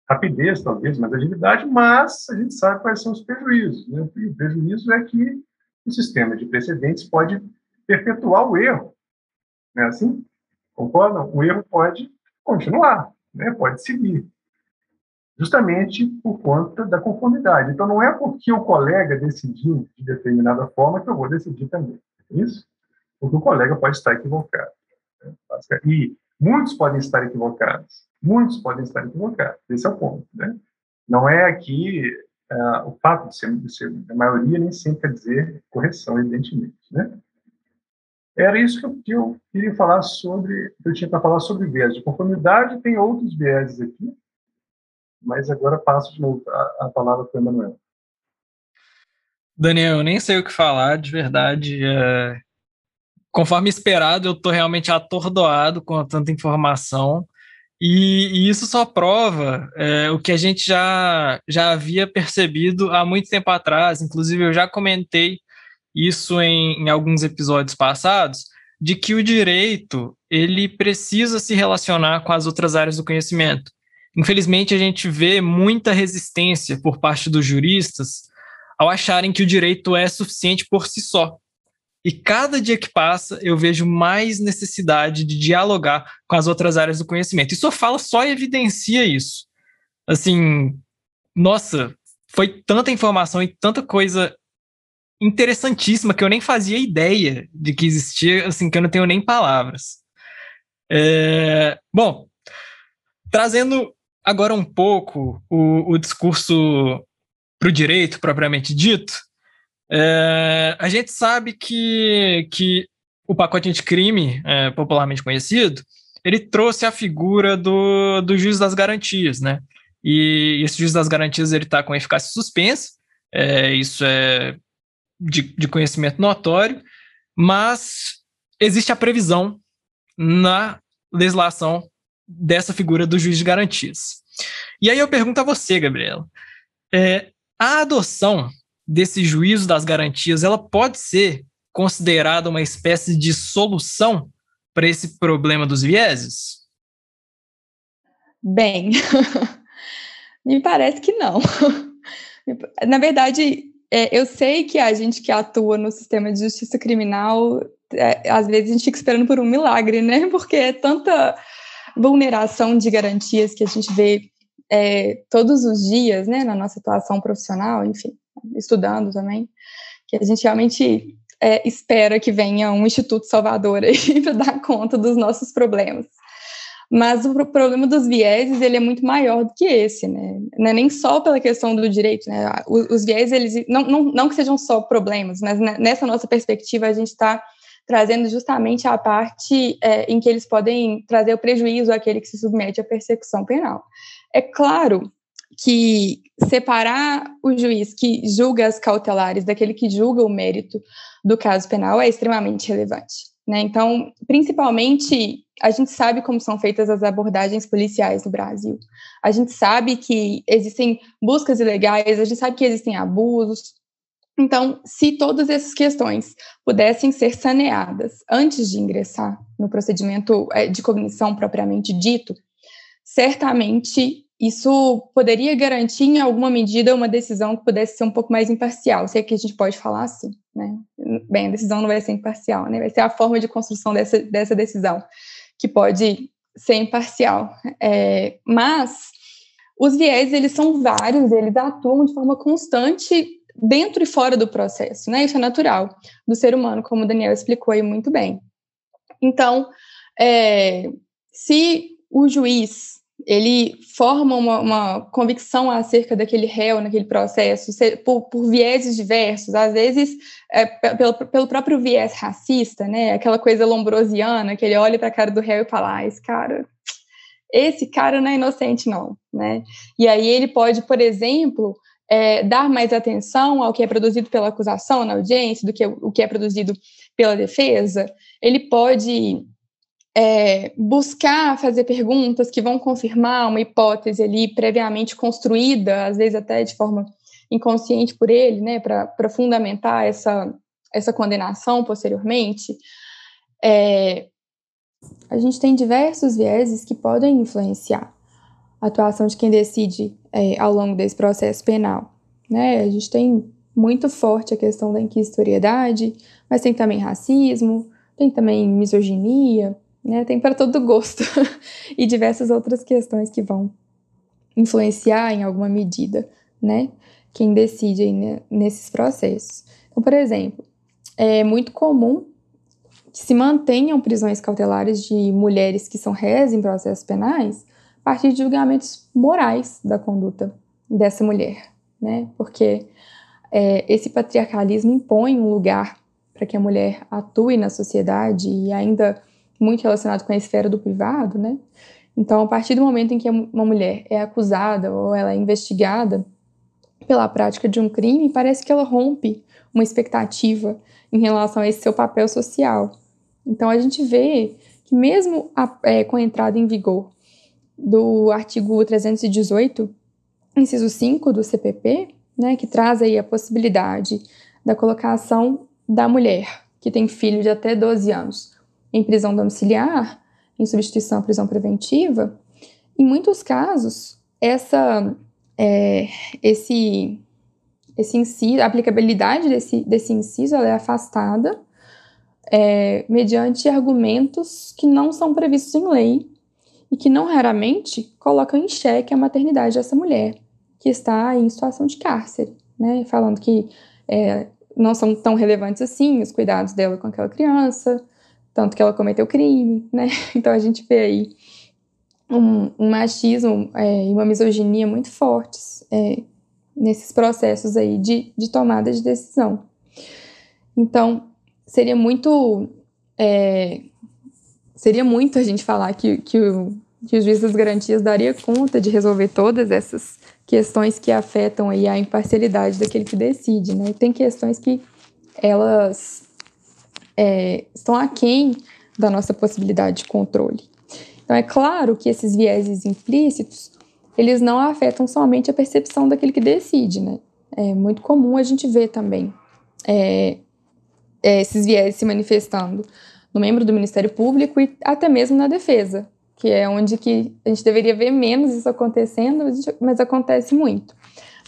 rapidez, talvez, mais agilidade, mas a gente sabe quais são os prejuízos. Né? E o prejuízo é que o sistema de precedentes pode perpetuar o erro. Não é assim? Concordam? O erro pode continuar, né? pode seguir. Justamente por conta da conformidade. Então, não é porque o colega decidiu de determinada forma que eu vou decidir também. É isso? Porque o colega pode estar equivocado. Né? E muitos podem estar equivocados. Muitos podem estar equivocados. Esse é o ponto. Né? Não é aqui uh, o fato de ser, de ser a maioria nem sempre quer dizer correção, evidentemente. Né? Era isso que eu, que eu queria falar sobre, eu tinha para falar sobre viés de conformidade, tem outros viéses aqui, mas agora passo de novo a, a palavra para o Emanuel. Daniel, eu nem sei o que falar, de verdade. É... Conforme esperado, eu estou realmente atordoado com tanta informação. E, e isso só prova é, o que a gente já, já havia percebido há muito tempo atrás. Inclusive, eu já comentei isso em, em alguns episódios passados, de que o direito ele precisa se relacionar com as outras áreas do conhecimento. Infelizmente, a gente vê muita resistência por parte dos juristas ao acharem que o direito é suficiente por si só. E cada dia que passa, eu vejo mais necessidade de dialogar com as outras áreas do conhecimento. E sua fala só evidencia isso. Assim, nossa, foi tanta informação e tanta coisa interessantíssima que eu nem fazia ideia de que existia, assim, que eu não tenho nem palavras. É, bom, trazendo agora um pouco o, o discurso para o direito propriamente dito, é, a gente sabe que, que o pacote anticrime, é, popularmente conhecido, ele trouxe a figura do, do juiz das garantias, né? E esse juiz das garantias ele está com eficácia suspensa, é, isso é de, de conhecimento notório, mas existe a previsão na legislação dessa figura do juiz de garantias. E aí eu pergunto a você, Gabriela, é, a adoção desse juízo das garantias, ela pode ser considerada uma espécie de solução para esse problema dos vieses? Bem, [laughs] me parece que não. [laughs] Na verdade, é, eu sei que a gente que atua no sistema de justiça criminal, é, às vezes a gente fica esperando por um milagre, né? [laughs] Porque é tanta vulneração de garantias que a gente vê é, todos os dias, né, na nossa atuação profissional, enfim, estudando também, que a gente realmente é, espera que venha um Instituto Salvador aí [laughs] para dar conta dos nossos problemas. Mas o problema dos vieses, ele é muito maior do que esse, né? É nem só pela questão do direito, né? Os, os vieses, eles, não, não, não que sejam só problemas, mas nessa nossa perspectiva, a gente está trazendo justamente a parte é, em que eles podem trazer o prejuízo àquele que se submete à persecução penal. É claro que separar o juiz que julga as cautelares daquele que julga o mérito do caso penal é extremamente relevante. Né? Então, principalmente, a gente sabe como são feitas as abordagens policiais no Brasil. A gente sabe que existem buscas ilegais, a gente sabe que existem abusos. Então, se todas essas questões pudessem ser saneadas antes de ingressar no procedimento é, de cognição propriamente dito, certamente isso poderia garantir, em alguma medida, uma decisão que pudesse ser um pouco mais imparcial, se é que a gente pode falar assim, né? Bem, a decisão não vai ser imparcial, né? Vai ser a forma de construção dessa, dessa decisão que pode ser imparcial. É, mas os viés, eles são vários, eles atuam de forma constante dentro e fora do processo, né? Isso é natural do ser humano, como o Daniel explicou aí muito bem. Então, é, se o juiz ele forma uma, uma, convicção acerca daquele réu naquele processo, por, por vieses diversos, às vezes é, pelo, pelo próprio viés racista, né? Aquela coisa lombrosiana, que ele olha para a cara do réu e fala: ah, esse cara, esse cara não é inocente, não, né? E aí ele pode, por exemplo, é, dar mais atenção ao que é produzido pela acusação na audiência do que o que é produzido pela defesa. Ele pode é, buscar fazer perguntas que vão confirmar uma hipótese ali previamente construída, às vezes até de forma inconsciente por ele, né, para fundamentar essa, essa condenação posteriormente. É, a gente tem diversos vieses que podem influenciar a atuação de quem decide é, ao longo desse processo penal. Né? A gente tem muito forte a questão da inquisitoriedade, mas tem também racismo, tem também misoginia, né? Tem para todo gosto [laughs] e diversas outras questões que vão influenciar em alguma medida, né? Quem decide aí nesses processos. Então, por exemplo, é muito comum que se mantenham prisões cautelares de mulheres que são réis em processos penais a partir de julgamentos morais da conduta dessa mulher, né? Porque é, esse patriarcalismo impõe um lugar para que a mulher atue na sociedade e ainda muito relacionado com a esfera do privado, né? Então, a partir do momento em que uma mulher é acusada ou ela é investigada pela prática de um crime, parece que ela rompe uma expectativa em relação a esse seu papel social. Então, a gente vê que, mesmo a, é, com a entrada em vigor do artigo 318, inciso 5 do CPP, né, que traz aí a possibilidade da colocação da mulher que tem filho de até 12 anos em prisão domiciliar, em substituição à prisão preventiva, em muitos casos, essa, é, esse, esse inciso, a aplicabilidade desse, desse inciso é afastada é, mediante argumentos que não são previstos em lei e que não raramente colocam em xeque a maternidade dessa mulher, que está em situação de cárcere, né? Falando que é, não são tão relevantes assim os cuidados dela com aquela criança, tanto que ela cometeu crime, né? [laughs] Então a gente vê aí um, um machismo é, e uma misoginia muito fortes é, nesses processos aí de, de tomada de decisão. Então seria muito é, seria muito a gente falar que, que, o, que o juiz das garantias daria conta de resolver todas essas questões que afetam aí a imparcialidade daquele que decide, né? tem questões que elas é, estão aquém da nossa possibilidade de controle. Então, é claro que esses vieses implícitos, eles não afetam somente a percepção daquele que decide, né? É muito comum a gente ver também é, é, esses vieses se manifestando no membro do Ministério Público e até mesmo na defesa, que é onde que a gente deveria ver menos isso acontecendo, mas acontece muito.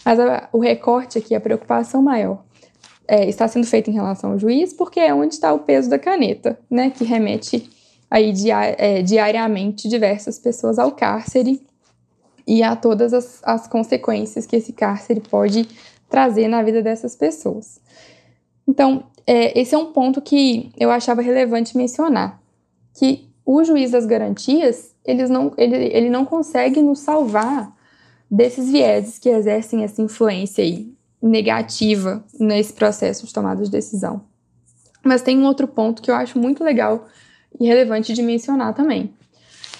Mas a, o recorte aqui, a preocupação maior, é, está sendo feito em relação ao juiz, porque é onde está o peso da caneta, né, que remete aí é, diariamente diversas pessoas ao cárcere e a todas as, as consequências que esse cárcere pode trazer na vida dessas pessoas. Então, é, esse é um ponto que eu achava relevante mencionar, que o juiz das garantias, eles não, ele, ele não consegue nos salvar desses vieses que exercem essa influência aí negativa nesse processo de tomada de decisão. Mas tem um outro ponto que eu acho muito legal e relevante de mencionar também.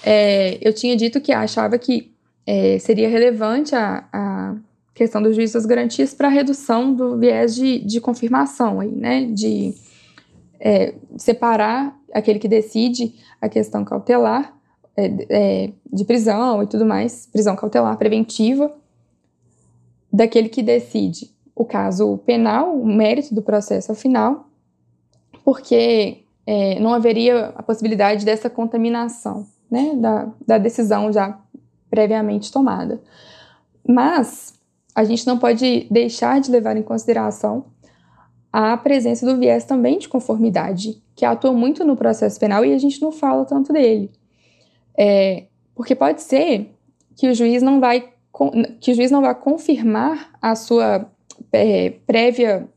É, eu tinha dito que achava que é, seria relevante a, a, questão do juiz das garantias para a redução do viés de, de confirmação, aí, né? de é, separar aquele que decide a questão cautelar é, é, de prisão e tudo mais, prisão cautelar preventiva, daquele que decide o caso penal, o mérito do processo ao final, porque é, não haveria a possibilidade dessa contaminação né, da, da decisão já previamente tomada. Mas a gente não pode deixar de levar em consideração a presença do viés também de conformidade, que atua muito no processo penal e a gente não fala tanto dele. É, porque pode ser que o juiz não vai que o juiz não vai confirmar a sua é, prévia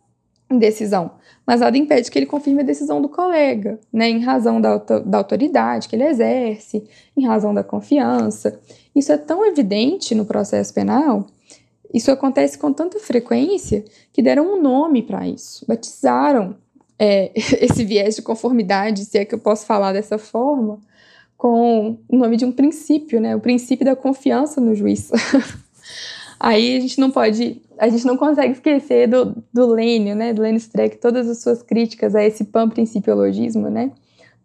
decisão, mas nada impede que ele confirme a decisão do colega, né, em razão da, da autoridade que ele exerce, em razão da confiança. Isso é tão evidente no processo penal isso acontece com tanta frequência que deram um nome para isso, batizaram é, [laughs] esse viés de conformidade, se é que eu posso falar dessa forma, com o nome de um princípio, né? O princípio da confiança no juiz. [laughs] Aí a gente não pode, a gente não consegue esquecer do, do Lênio, né? Do Lênio Streck, todas as suas críticas a esse pan-principiologismo, né?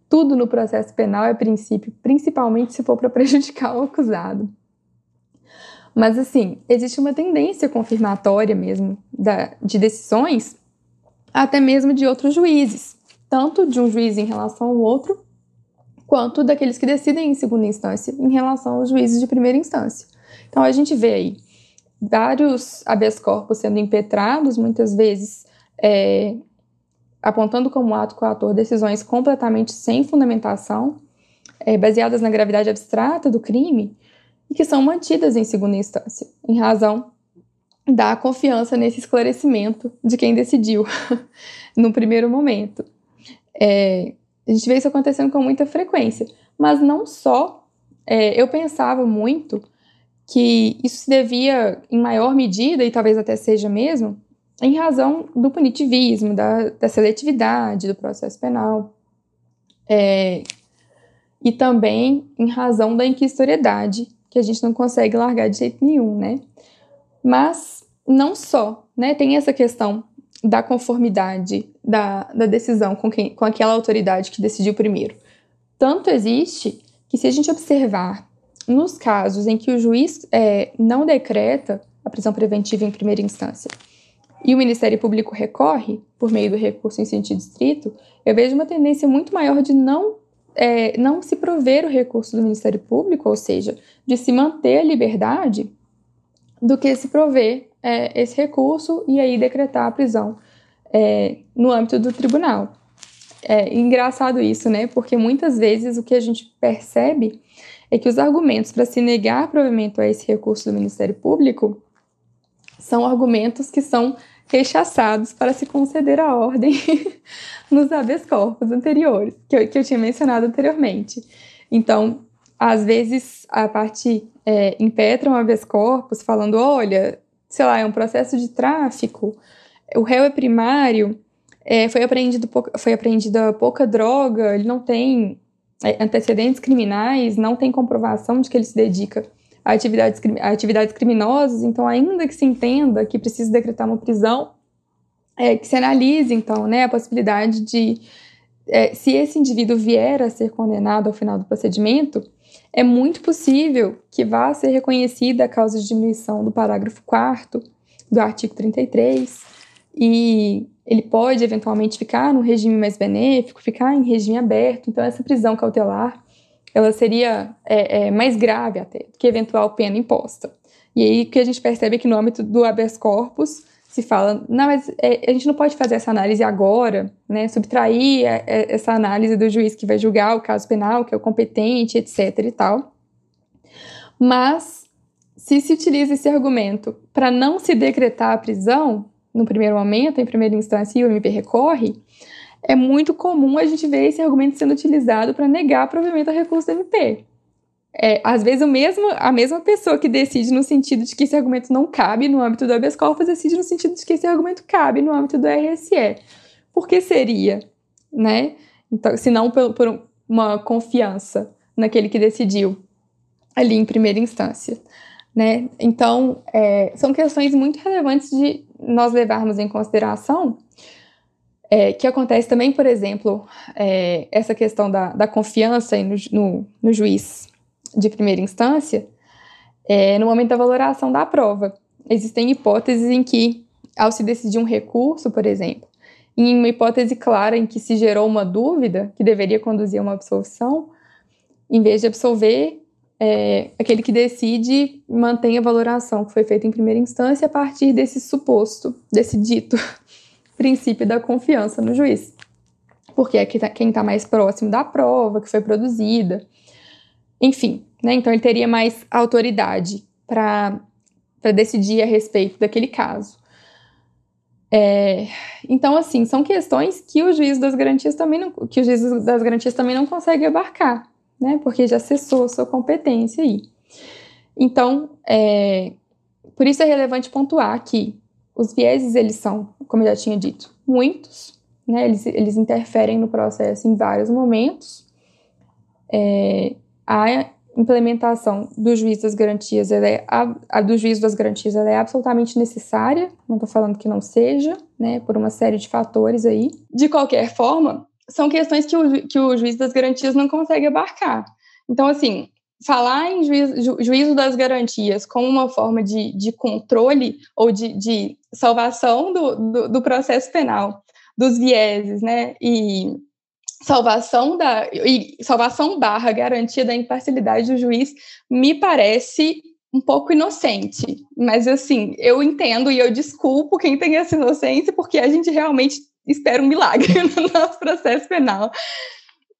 Tudo no processo penal é princípio, principalmente se for para prejudicar o acusado. Mas, assim, existe uma tendência confirmatória mesmo da, de decisões, até mesmo de outros juízes, tanto de um juiz em relação ao outro, quanto daqueles que decidem em segunda instância em relação aos juízes de primeira instância. Então, a gente vê aí vários habeas corpus sendo impetrados, muitas vezes é, apontando como ato coator decisões completamente sem fundamentação, é, baseadas na gravidade abstrata do crime, e que são mantidas em segunda instância, em razão da confiança nesse esclarecimento de quem decidiu [laughs] no primeiro momento. É, a gente vê isso acontecendo com muita frequência, mas não só. É, eu pensava muito que isso se devia, em maior medida, e talvez até seja mesmo, em razão do punitivismo, da, da seletividade do processo penal. É, e também em razão da inquisitoriedade, que a gente não consegue largar de jeito nenhum, né? Mas não só, né? Tem essa questão da conformidade da, da decisão com, quem, com aquela autoridade que decidiu primeiro. Tanto existe que, se a gente observar nos casos em que o juiz é, não decreta a prisão preventiva em primeira instância e o Ministério Público recorre por meio do recurso em sentido estrito, eu vejo uma tendência muito maior de não, é, não se prover o recurso do Ministério Público, ou seja, de se manter a liberdade, do que se prover é, esse recurso e aí decretar a prisão é, no âmbito do tribunal. É engraçado isso, né? Porque muitas vezes o que a gente percebe é que os argumentos para se negar provimento a esse recurso do Ministério Público são argumentos que são rechaçados para se conceder a ordem [laughs] nos habeas corpus anteriores, que eu, que eu tinha mencionado anteriormente. Então, às vezes, a parte é, impetra um habeas corpus falando, olha, sei lá, é um processo de tráfico, o réu é primário, é, foi, apreendido, foi apreendida pouca droga, ele não tem é, antecedentes criminais, não tem comprovação de que ele se dedica a atividades, a atividades criminosas, então, ainda que se entenda que precisa decretar uma prisão, é, que se analise, então, né, a possibilidade de, é, se esse indivíduo vier a ser condenado ao final do procedimento, é muito possível que vá ser reconhecida a causa de diminuição do parágrafo 4 do artigo 33, e ele pode eventualmente ficar no regime mais benéfico, ficar em regime aberto. Então, essa prisão cautelar ela seria é, é, mais grave até do que eventual pena imposta. E aí o que a gente percebe é que no âmbito do habeas corpus se fala, não, mas é, a gente não pode fazer essa análise agora, né, subtrair é, é, essa análise do juiz que vai julgar o caso penal, que é o competente, etc e tal. Mas se se utiliza esse argumento para não se decretar a prisão, no primeiro momento, em primeira instância, e o MP recorre, é muito comum a gente ver esse argumento sendo utilizado para negar provimento ao recurso do MP. É, às vezes o mesmo, a mesma pessoa que decide no sentido de que esse argumento não cabe no âmbito do habeas corpus decide no sentido de que esse argumento cabe no âmbito do RSE. Por que seria? Né? Então, se não por, por uma confiança naquele que decidiu ali em primeira instância. Né? Então, é, são questões muito relevantes de nós levarmos em consideração, é, que acontece também, por exemplo, é, essa questão da, da confiança no, no, no, juiz de primeira instância, é, no momento da valoração da prova. Existem hipóteses em que, ao se decidir um recurso, por exemplo, em uma hipótese clara em que se gerou uma dúvida que deveria conduzir a uma absolvição, em vez de absolver, é, aquele que decide mantém a valoração que foi feita em primeira instância a partir desse suposto, desse dito [laughs] princípio da confiança no juiz. Porque é quem está mais próximo da prova que foi produzida. Enfim, né? Então ele teria mais autoridade para decidir a respeito daquele caso. É, então, assim, são questões que o juiz das garantias também não, que o juiz das garantias também não consegue abarcar né? Porque já cessou sua competência aí. Então, é, por isso é relevante pontuar que os vieses, eles são, como eu já tinha dito, muitos, né? Eles, eles interferem no processo em vários momentos. É, a implementação do juiz das garantias, ela é, a, a do juiz das garantias, ela é absolutamente necessária, não estou falando que não seja, né, por uma série de fatores aí. De qualquer forma, são questões que o, que o juiz das garantias não consegue abarcar. Então, assim, falar em juízo, juízo das garantias como uma forma de, de controle ou de, de salvação do, do, do, processo penal, dos vieses, né, e salvação da e salvação barra garantia da imparcialidade do juiz me parece um pouco inocente, mas assim, eu entendo e eu desculpo quem tem essa inocência, porque a gente realmente espera um milagre [laughs] no nosso processo penal.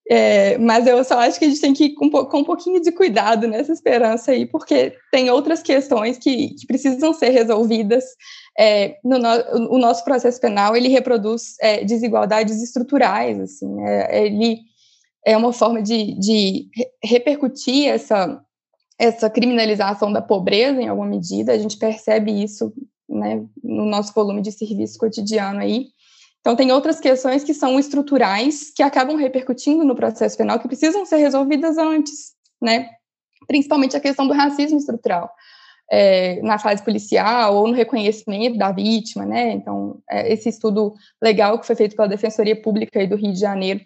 É, mas eu só acho que a gente tem que ir com, com, um pouquinho de cuidado nessa esperança aí, porque tem outras questões que, que precisam ser resolvidas. É, no, no, o nosso processo penal ele reproduz é, desigualdades estruturais, assim, né? ele é uma forma de, de repercutir essa, essa criminalização da pobreza em alguma medida. A gente percebe isso né, no nosso volume de serviço cotidiano aí Então, tem outras questões que são estruturais, que acabam repercutindo no processo penal, que precisam ser resolvidas antes, né? Principalmente a questão do racismo estrutural. É, na fase policial ou no reconhecimento da vítima, né? Então, é, esse estudo legal que foi feito pela Defensoria Pública do Rio de Janeiro,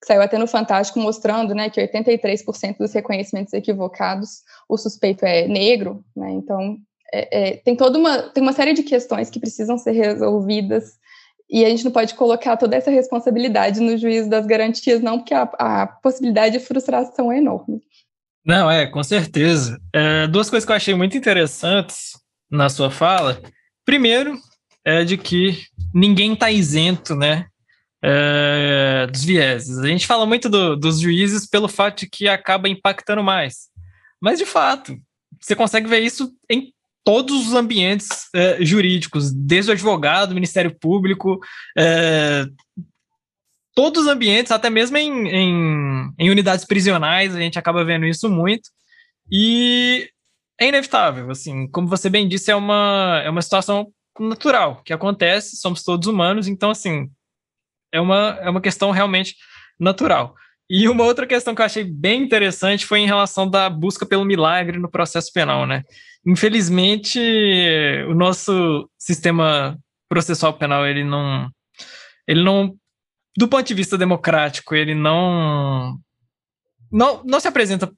que saiu até no Fantástico mostrando, né, que 83% dos reconhecimentos equivocados, o suspeito é negro, né? Então, é, é, tem toda uma tem uma série de questões que precisam ser resolvidas e a gente não pode colocar toda essa responsabilidade no juízo das garantias, não, porque a, a possibilidade de frustração é enorme. Não, é, com certeza. É, duas coisas que eu achei muito interessantes na sua fala. Primeiro, é de que ninguém está isento, né, é, dos vieses. A gente fala muito do, dos juízes pelo fato de que acaba impactando mais. Mas, de fato, você consegue ver isso em todos os ambientes é, jurídicos, desde o advogado, Ministério Público, é, todos os ambientes, até mesmo em, em, em, unidades prisionais, a gente acaba vendo isso muito. E é inevitável, assim, como você bem disse, é uma, é uma situação natural que acontece, somos todos humanos, então, assim, é uma, é uma questão realmente natural. E uma outra questão que eu achei bem interessante foi em relação da busca pelo milagre no processo penal, né? Infelizmente, o nosso sistema processual penal, ele não, ele não, do ponto de vista democrático, ele não, não, não se apresenta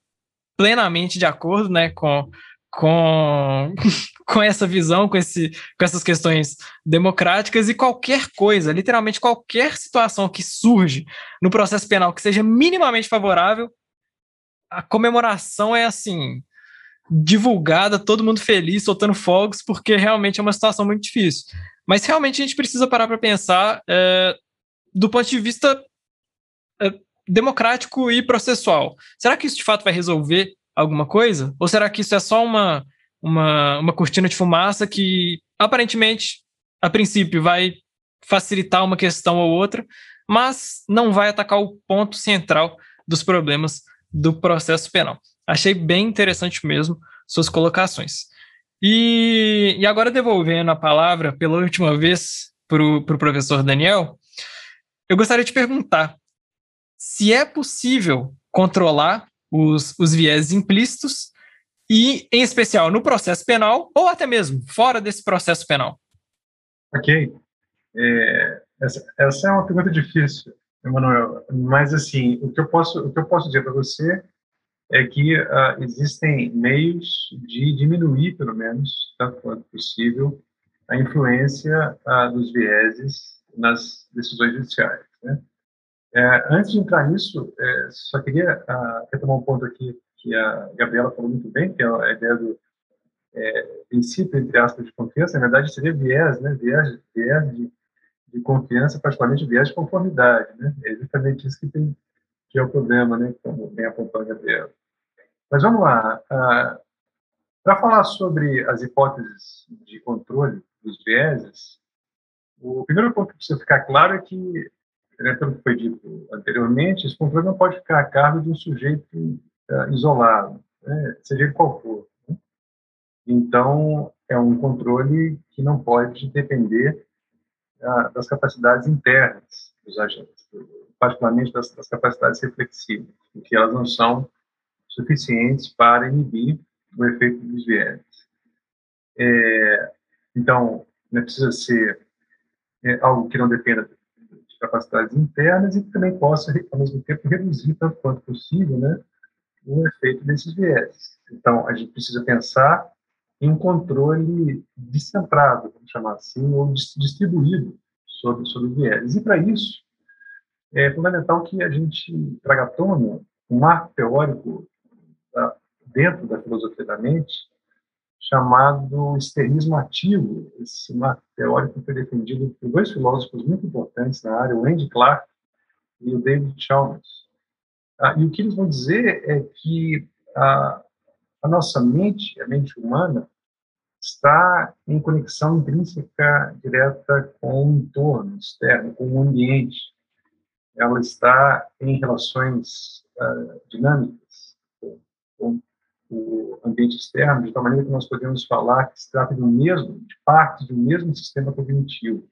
plenamente de acordo, né, com, com, [laughs] com essa visão, com, esse, com essas questões democráticas e qualquer coisa, literalmente qualquer situação que surge no processo penal que seja minimamente favorável, a comemoração é assim, divulgada, todo mundo feliz, soltando fogos, porque realmente é uma situação muito difícil. Mas realmente a gente precisa parar para pensar é, do ponto de vista é, democrático e processual. Será que isso de fato vai resolver alguma coisa? Ou será que isso é só uma, uma, uma cortina de fumaça que aparentemente, a princípio, vai facilitar uma questão ou outra, mas não vai atacar o ponto central dos problemas do processo penal. Achei bem interessante mesmo suas colocações. E, e agora, devolvendo a palavra pela última vez para o pro professor Daniel, eu gostaria de perguntar se é possível controlar os, os viés implícitos e, em especial, no processo penal ou até mesmo fora desse processo penal. Ok. É, essa, essa, é uma pergunta difícil, Emanuel. Mas, assim, o que eu posso, o que eu posso dizer para você é que uh, existem meios de diminuir, pelo menos, tanto quanto possível, a influência uh, dos vieses nas decisões judiciais. Né? É, antes de entrar nisso, é, só queria uh, retomar um ponto aqui que a Gabriela falou muito bem, que é a ideia do é, princípio, entre aspas, de confiança. Na verdade, seria viés, né? viés, viés de, de confiança, particularmente viés de conformidade. Né? É justamente isso que, tem, que é o problema, né? como bem apontou a Gabriela. Mas vamos lá. Uh, Para falar sobre as hipóteses de controle dos vieses, o primeiro ponto que precisa ficar claro é que, né, pelo que foi dito anteriormente, esse controle não pode ficar a cargo de um sujeito uh, isolado, né, seja ele qual for. Né? Então, é um controle que não pode depender uh, das capacidades internas dos agentes, particularmente das, das capacidades reflexivas, porque elas não são suficientes para inibir o efeito dos vieses. É, então, não precisa ser é, algo que não dependa de capacidades internas e que também possa, ao mesmo tempo, reduzir tanto quanto possível né, o efeito desses vieses. Então, a gente precisa pensar em um controle descentrado, vamos chamar assim, ou distribuído sobre, sobre vieses. E, para isso, é fundamental que a gente traga à tona um marco teórico dentro da filosofia da mente, chamado esterismo ativo. Esse teórico foi defendido por dois filósofos muito importantes na área, o Andy Clark e o David Chalmers. Ah, e o que eles vão dizer é que a, nossa mente, a mente humana, está em conexão intrínseca direta com o entorno externo, com o ambiente. Ela está em relações uh, dinâmicas com o ambiente externo, de tal maneira que nós podemos falar que se trata do mesmo, de parte do mesmo sistema cognitivo.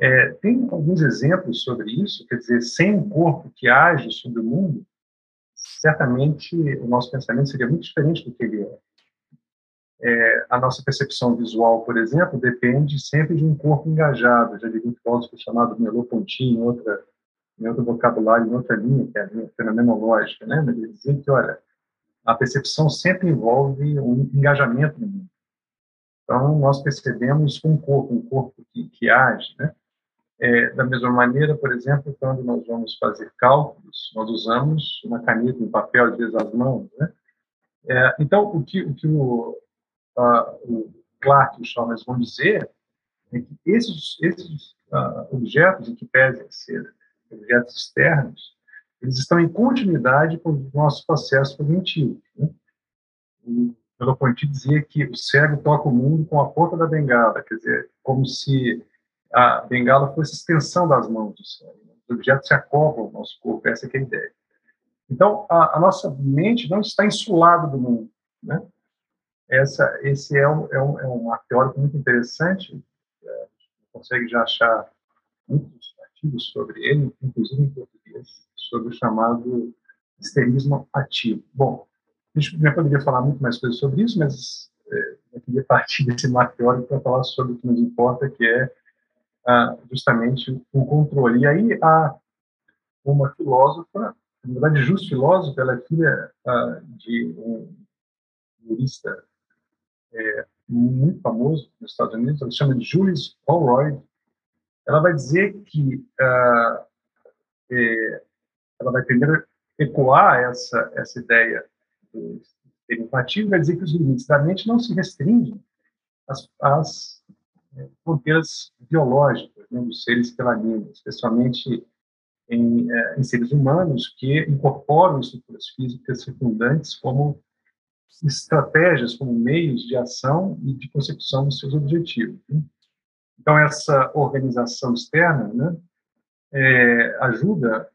É, tem alguns exemplos sobre isso, quer dizer, sem um corpo que age sobre o mundo, certamente o nosso pensamento seria muito diferente do que ele é. é a nossa percepção visual, por exemplo, depende sempre de um corpo engajado. Já diria um filósofo chamado Merleau-Ponty, em, em outro vocabulário, em outra linha, que é a linha fenomenológica, né? Ele dizia que, olha, a percepção sempre envolve um engajamento no mundo. Então, nós percebemos um corpo, um corpo que, que age, né? É, da mesma maneira, por exemplo, quando nós vamos fazer cálculos, nós usamos uma caneta, um papel, às vezes as mãos, né? É, então, o que o, que o, o Clark e o Chalmers vão dizer é que esses, esses objetos, em que pesem ser objetos externos, eles estão em continuidade com o nosso processo cognitivo. Né? O Merleau-Ponty dizia que o cego toca o mundo com a ponta da bengala, quer dizer, como se a bengala fosse extensão das mãos do cego. Os objetos se acoplam ao nosso corpo, essa é a ideia. Então, a, a, nossa mente não está insulada do mundo. Né? Essa, esse é um, é um, é um teórico muito interessante, é, consegue já achar muitos artigos sobre ele, inclusive em português, sobre o chamado esterismo ativo. Bom, a gente já poderia falar muito mais coisas sobre isso, mas é, eu queria partir desse marco teórico para falar sobre o que nos importa, que é ah, justamente o controle. E aí há uma filósofa, na verdade, justo filósofa, ela é filha ah, de um jurista é, muito famoso nos Estados Unidos, ela se chama de Julius Holroyd. Ela vai dizer que ah, é, ela vai primeiro ecoar essa, essa ideia do empático, vai dizer que os limites da mente não se restringem às, às é, fronteiras biológicas né, dos seres pela língua, especialmente em, é, em, seres humanos que incorporam estruturas físicas circundantes como estratégias, como meios de ação e de consecução dos seus objetivos. Né? Então, essa organização externa, né, é, ajuda,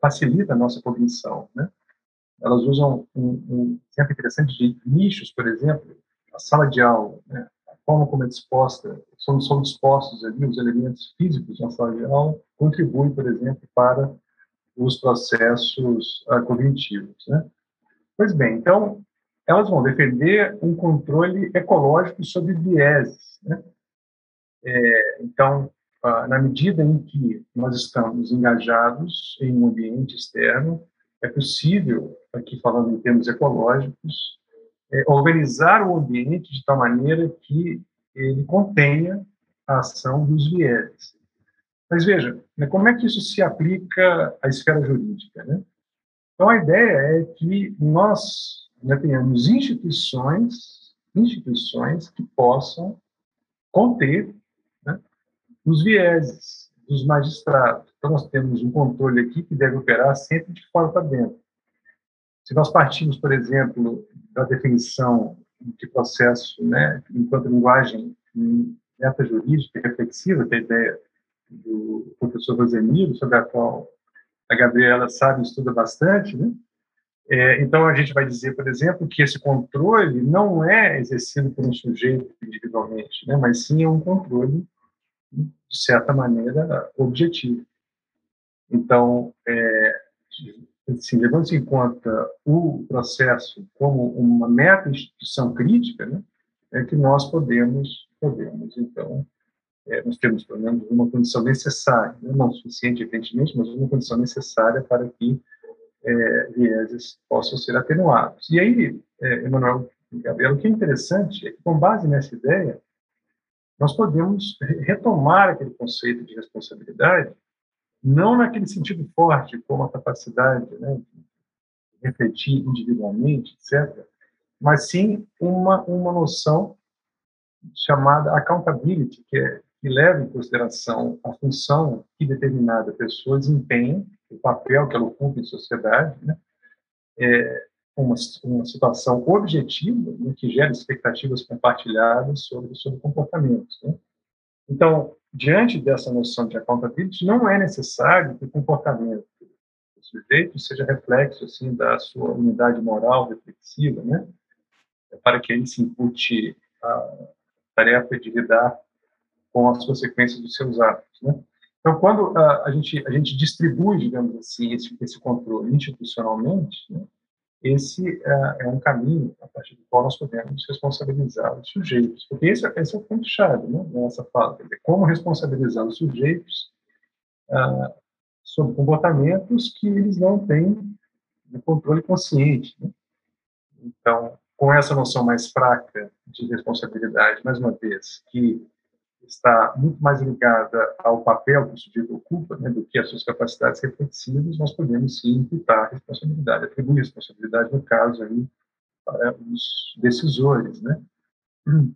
facilita a nossa cognição. Né? Elas usam um, um exemplo interessante de nichos, por exemplo, a sala de aula, né? a forma como é disposta, são, são dispostos ali os elementos físicos na sala de aula, contribuem, por exemplo, para os processos uh, cognitivos. Né? Pois bem, então, elas vão defender um controle ecológico sobre vieses. Né? É, então, na medida em que nós estamos engajados em um ambiente externo, é possível, aqui falando em termos ecológicos, é, organizar o ambiente de tal maneira que ele contenha a ação dos vieses. Mas veja, né, como é que isso se aplica à esfera jurídica? Né? Então, a ideia é que nós né, tenhamos instituições, instituições que possam conter os vieses dos magistrados. Então, nós temos um controle aqui que deve operar sempre de fora para dentro. Se nós partimos, por exemplo, da definição de processo, né, enquanto linguagem meta-jurídica reflexiva, que é a ideia do professor Rosemiro, sobre a qual a Gabriela sabe estuda bastante, né? É, então, a gente vai dizer, por exemplo, que esse controle não é exercido por um sujeito individualmente, né, mas sim é um controle de certa maneira, objetivo. Então, é, assim, levando em conta o processo como uma meta-instituição crítica, né, é que nós podemos, podemos então, é, nós temos pelo menos uma condição necessária, né, não suficiente, evidentemente, mas uma condição necessária para que é, vieses possam ser atenuados. E aí, é, Emanuel Gabriel, o que é interessante é que, com base nessa ideia, nós podemos retomar aquele conceito de responsabilidade, não naquele sentido forte, como a capacidade né, de refletir individualmente, etc., mas sim uma, uma noção chamada accountability, que, é, que leva em consideração a função que determinada pessoa desempenha, o papel que ela ocupa em sociedade, né, é, uma, uma situação objetiva né, que gera expectativas compartilhadas sobre, sobre comportamentos. Né? Então, diante dessa noção de accountability, não é necessário que o comportamento do sujeito seja reflexo assim da sua unidade moral reflexiva, né? para que ele se impute a tarefa de lidar com as consequências dos seus atos. Né? Então, quando a, a, gente, a gente distribui, digamos assim, esse, esse controle institucionalmente, né, esse é, é, um caminho a partir do qual nós podemos responsabilizar os sujeitos. Porque esse, esse é o ponto-chave né, nessa fala, dizer, como responsabilizar os sujeitos ah, sobre comportamentos que eles não têm controle consciente. Né? Então, com essa noção mais fraca de responsabilidade, mais uma vez, que está muito mais ligada ao papel que o sujeito ocupa né, do que às suas capacidades reflexivas, nós podemos sim imputar responsabilidade, atribuir responsabilidade, no caso, aí, para os decisores, né,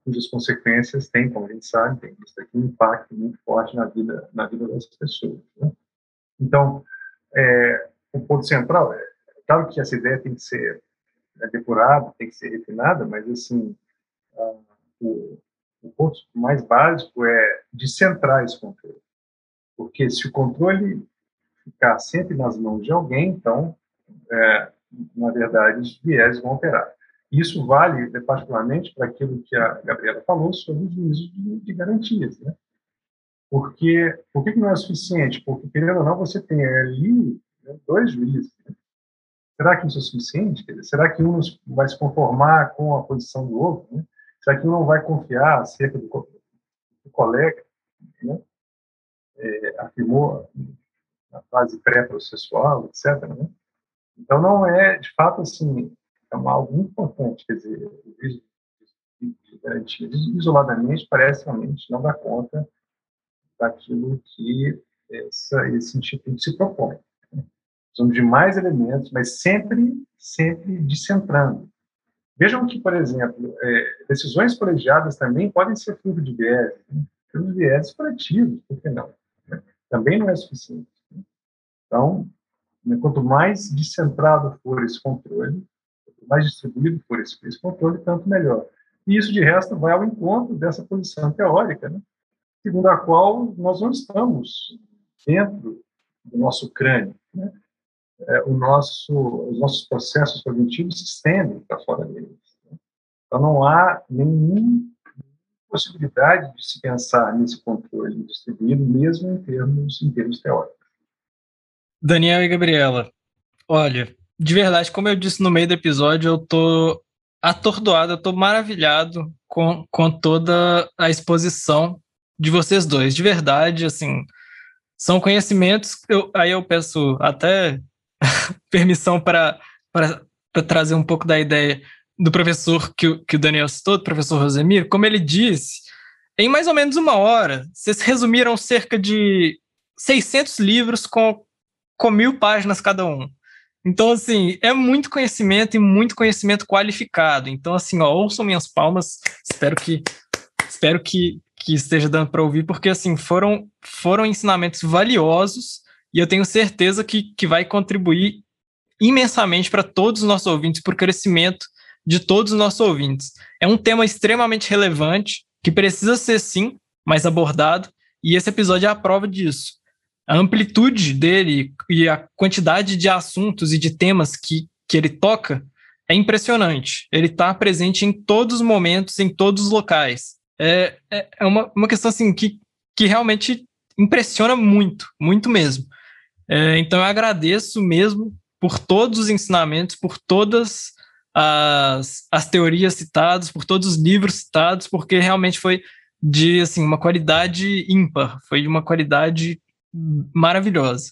cujas consequências têm, como a gente sabe, tem aqui um impacto muito forte na vida, na vida das pessoas. Né? Então, é, o ponto central é, claro que essa ideia tem que ser né, depurada, tem que ser refinada, mas, assim, a, o, o ponto mais básico é descentrar esse controle. Porque se o controle ficar sempre nas mãos de alguém, então, é, na verdade, os viés vão operar. Isso vale particularmente para aquilo que a Gabriela falou sobre os juízos de, de garantias, né? Porque, por que não é suficiente? Porque, querendo ou não, você tem ali né, dois juízes. Né? Será que isso é suficiente? Será que um vai se conformar com a posição do outro? Né? Será que não vai confiar acerca do, do colega? Né? É, afirmou na fase pré-processual, etc. Né? Então, não é, de fato, assim, é uma, algo muito importante. Quer dizer, o garantia, isoladamente, parece realmente não dar conta daquilo que essa, esse instituto se propõe. Precisamos de mais elementos, mas sempre, sempre descentrando. Vejam que, por exemplo, é, decisões colegiadas também podem ser fruto de viés, né? de viés coletivos, por que não? Né? Também não é suficiente. Né? Então, né, quanto mais descentrado for esse controle, quanto mais distribuído for esse, esse controle, tanto melhor. E isso, de resto, vai ao encontro dessa posição teórica, né? segundo a qual nós não estamos dentro do nosso crânio. Né? É, nosso, os nossos processos cognitivos se estendem para fora deles. Né? Então, não há nenhuma possibilidade de se pensar nesse controle distribuído, mesmo em termos, em termos teóricos. Daniel e Gabriela, olha, de verdade, como eu disse no meio do episódio, eu tô atordoado, eu tô maravilhado com, com toda a exposição de vocês dois. De verdade, assim, são conhecimentos. Eu, aí eu peço até permissão para trazer um pouco da ideia do professor que, que o Daniel citou, do professor Rosemir, como ele disse, em mais ou menos uma hora, vocês resumiram cerca de 600 livros com, com mil páginas cada um. Então, assim, é muito conhecimento e muito conhecimento qualificado. Então, assim, ó, ouçam minhas palmas. Espero que espero que, que esteja dando para ouvir, porque, assim, foram, foram ensinamentos valiosos e eu tenho certeza que, que vai contribuir imensamente para todos os nossos ouvintes, para o crescimento de todos os nossos ouvintes. É um tema extremamente relevante, que precisa ser, sim, mais abordado, e esse episódio é a prova disso. A amplitude dele e a quantidade de assuntos e de temas que, que ele toca é impressionante. Ele está presente em todos os momentos, em todos os locais. É, é, é uma, uma questão assim que, que realmente impressiona muito, muito mesmo. É, então eu agradeço mesmo por todos os ensinamentos, por todas as, as teorias citadas, por todos os livros citados, porque realmente foi de assim uma qualidade ímpar, foi de uma qualidade maravilhosa.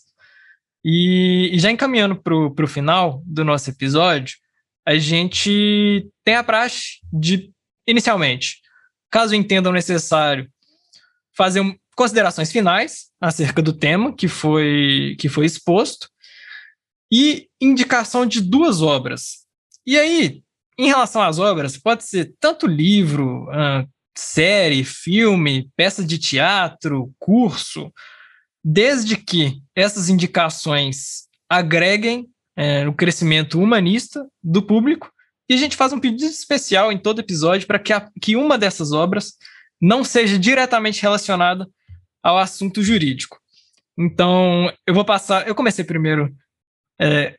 E, e já encaminhando para o final do nosso episódio, a gente tem a praxe de, inicialmente, caso entendam necessário, fazer um, considerações finais acerca do tema que foi, que foi exposto e indicação de duas obras. E aí, em relação às obras, pode ser tanto livro, uh, série, filme, peça de teatro, curso, desde que essas indicações agreguem é, o crescimento humanista do público. E a gente faz um pedido especial em todo episódio para que, que uma dessas obras não seja diretamente relacionada ao assunto jurídico. Então, eu vou passar. Eu comecei primeiro é,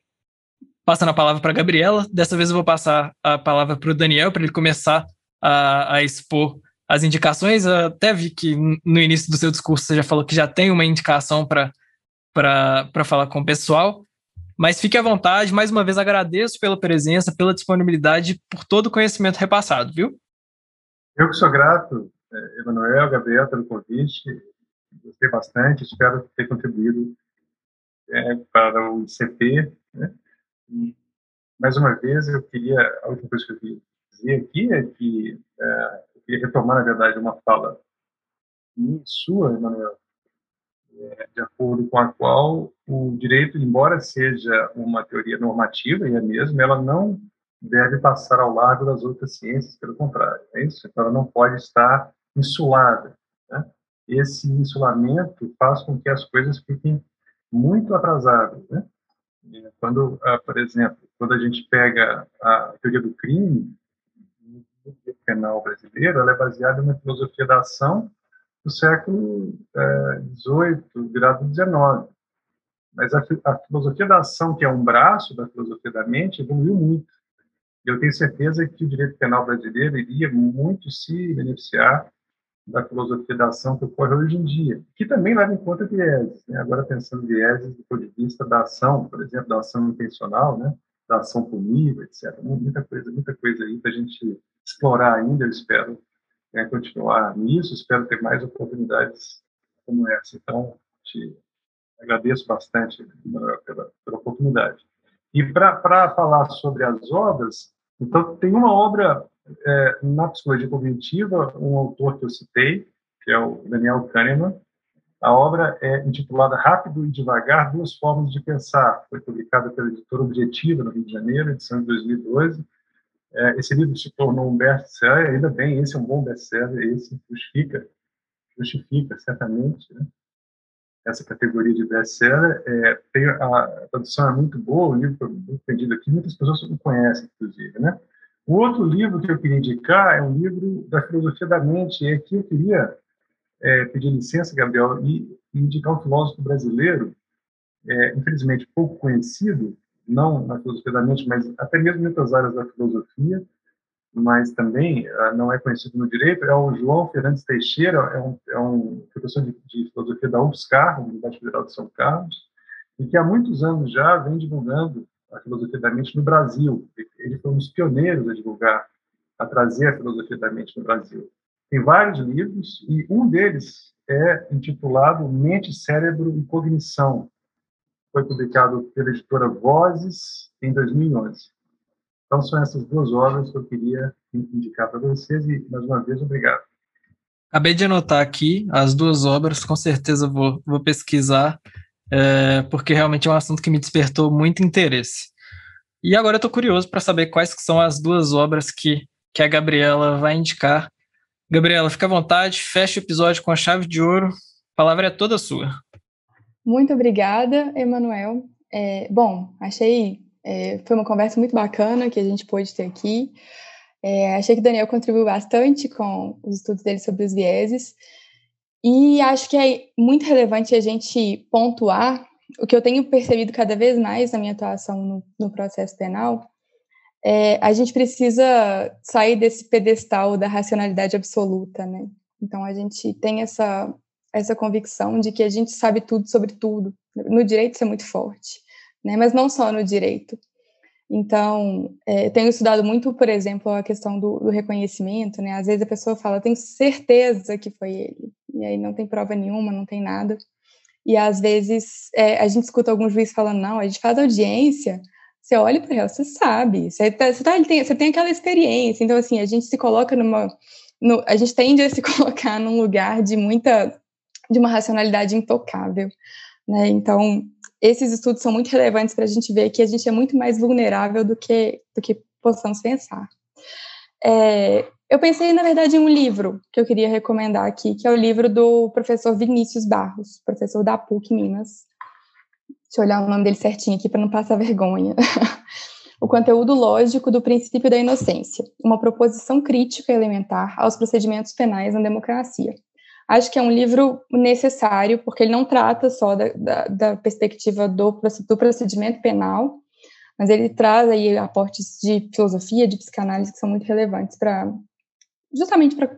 passando a palavra para a Gabriela, dessa vez eu vou passar a palavra para o Daniel, para ele começar a, a expor as indicações. Eu até vi que no início do seu discurso você já falou que já tem uma indicação para falar com o pessoal. Mas fique à vontade, mais uma vez agradeço pela presença, pela disponibilidade, por todo o conhecimento repassado, viu? Eu que sou grato, é, Emanuel, Gabriel, pelo convite. Gostei bastante, espero ter contribuído é, para o ICP. Né? E, mais uma vez, eu queria, a última coisa que eu queria dizer aqui é que é, eu queria retomar, na verdade, uma fala minha sua, Emanuel, é, de acordo com a qual o direito, embora seja uma teoria normativa, e é mesmo, ela não deve passar ao largo das outras ciências, pelo contrário, é isso? Então, ela não pode estar insulada. Né? Esse insulamento faz com que as coisas fiquem muito atrasadas. Né? Quando, ah, por exemplo, quando a gente pega a teoria do crime, no penal brasileiro, ela é baseada na filosofia da ação do século XVIII, é, virado XIX. Mas a, a, filosofia da ação, que é um braço da filosofia da mente, evoluiu muito. Eu tenho certeza que o direito penal brasileiro iria muito se beneficiar da filosofia da ação que ocorre hoje em dia, que também leva em conta vieses. Né? Agora, pensando vieses do ponto de vista da ação, por exemplo, da ação intencional, né? da ação punível, etc. Muita coisa, muita coisa aí para a gente explorar ainda, eu espero né, continuar nisso, espero ter mais oportunidades como essa. Então, te agradeço bastante pela, pela oportunidade. E para falar sobre as obras, então tem uma obra é, na psicologia cognitiva, um autor que eu citei, que é o Daniel Kahneman. A obra é intitulada Rápido e Devagar, Duas Formas de Pensar. Foi publicada pela editora Objetiva, no Rio de Janeiro, edição de 2012. É, esse livro se tornou um best-seller, ainda bem, esse é um bom best-seller, esse justifica, justifica certamente né? essa categoria de best-seller. É, tem, a, tradução é muito boa, o livro foi muito vendido aqui, muitas pessoas não conhecem, inclusive. Né? O outro livro que eu queria indicar é um livro da filosofia da mente, e aqui eu queria é, pedir licença, Gabriel, e, indicar um filósofo brasileiro, é, infelizmente pouco conhecido, não na filosofia da mente, mas até mesmo em outras áreas da filosofia, mas também uh, não é conhecido no direito, é o João Fernandes Teixeira, é um, é um professor de, de, filosofia da UFSCar, Universidade Federal de São Carlos, e que há muitos anos já vem divulgando a filosofia da mente no Brasil. Ele foi um dos pioneiros a divulgar, a trazer a filosofia da mente no Brasil. Tem vários livros, e um deles é intitulado Mente, Cérebro e Cognição, foi publicado pela editora Vozes em 2011. Então, são essas duas obras que eu queria indicar para vocês e, mais uma vez, obrigado. Acabei de anotar aqui as duas obras, com certeza vou, vou pesquisar, é, porque realmente é um assunto que me despertou muito interesse. E agora eu estou curioso para saber quais são as duas obras que, que a Gabriela vai indicar. Gabriela, fica à vontade, fecha o episódio com a chave de ouro, a palavra é toda sua. Muito obrigada, Emanuel. É, bom, achei é, foi uma conversa muito bacana que a gente pôde ter aqui. É, achei que o Daniel contribuiu bastante com os estudos dele sobre os vieses. E acho que é muito relevante a gente pontuar o que eu tenho percebido cada vez mais na minha atuação no, no processo penal. É, a gente precisa sair desse pedestal da racionalidade absoluta, né? Então a gente tem essa essa convicção de que a gente sabe tudo sobre tudo. No direito isso é muito forte, né? Mas não só no direito. Então, é, tenho estudado muito, por exemplo, a questão do, do, reconhecimento, né? Às vezes a pessoa fala, tenho certeza que foi ele, e aí não tem prova nenhuma, não tem nada. E às vezes é, a gente escuta alguns juízes falando, não, a gente faz audiência, você olha para ela, você sabe, você, tá, você, tá, tem, você tem aquela experiência. Então, assim, a gente se coloca numa. No, a gente tende a se [laughs] colocar num lugar de muita de uma racionalidade intocável. Né? Então, esses estudos são muito relevantes para a gente ver que a gente é muito mais vulnerável do que, do que possamos pensar. É, eu pensei, na verdade, em um livro que eu queria recomendar aqui, que é o livro do professor Vinícius Barros, professor da PUC Minas. Deixa eu olhar o nome dele certinho aqui para não passar vergonha. [laughs] o conteúdo lógico do princípio da inocência, uma proposição crítica elementar aos procedimentos penais na democracia. Acho que é um livro necessário, porque ele não trata só da, da, da perspectiva do, do procedimento penal, mas ele traz aí aportes de filosofia, de psicanálise que são muito relevantes para justamente para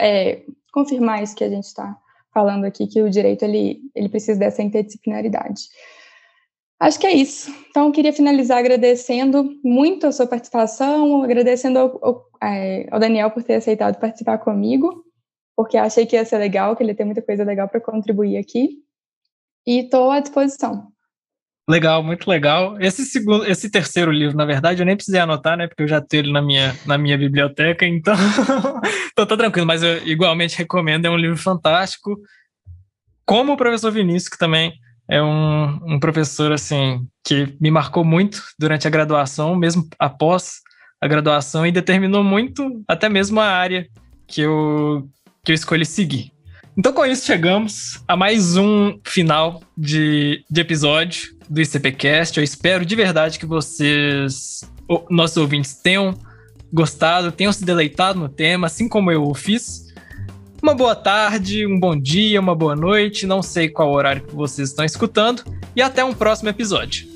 é, confirmar isso que a gente está falando aqui, que o direito ele, ele precisa dessa interdisciplinaridade. Acho que é isso. Então, queria finalizar agradecendo muito a sua participação, agradecendo ao, ao, é, ao Daniel por ter aceitado participar comigo, porque achei que ia ser legal, que ele tem muita coisa legal para contribuir aqui. E estou à disposição. Legal, muito legal. Esse segundo, esse terceiro livro, na verdade, eu nem precisei anotar, né? Porque eu já tenho ele na minha, na minha biblioteca, então, [laughs] tá tranquilo. Mas eu igualmente recomendo, é um livro fantástico. Como o professor Vinícius, que também é um, um professor assim que me marcou muito durante a graduação, mesmo após a graduação, e determinou muito até mesmo a área que eu, que eu escolhi seguir. Então, com isso, chegamos a mais um final de, de episódio do ICPcast. Eu espero de verdade que vocês, nossos ouvintes, tenham gostado, tenham se deleitado no tema, assim como eu fiz. Uma boa tarde, um bom dia, uma boa noite, não sei qual horário que vocês estão escutando, e até um próximo episódio.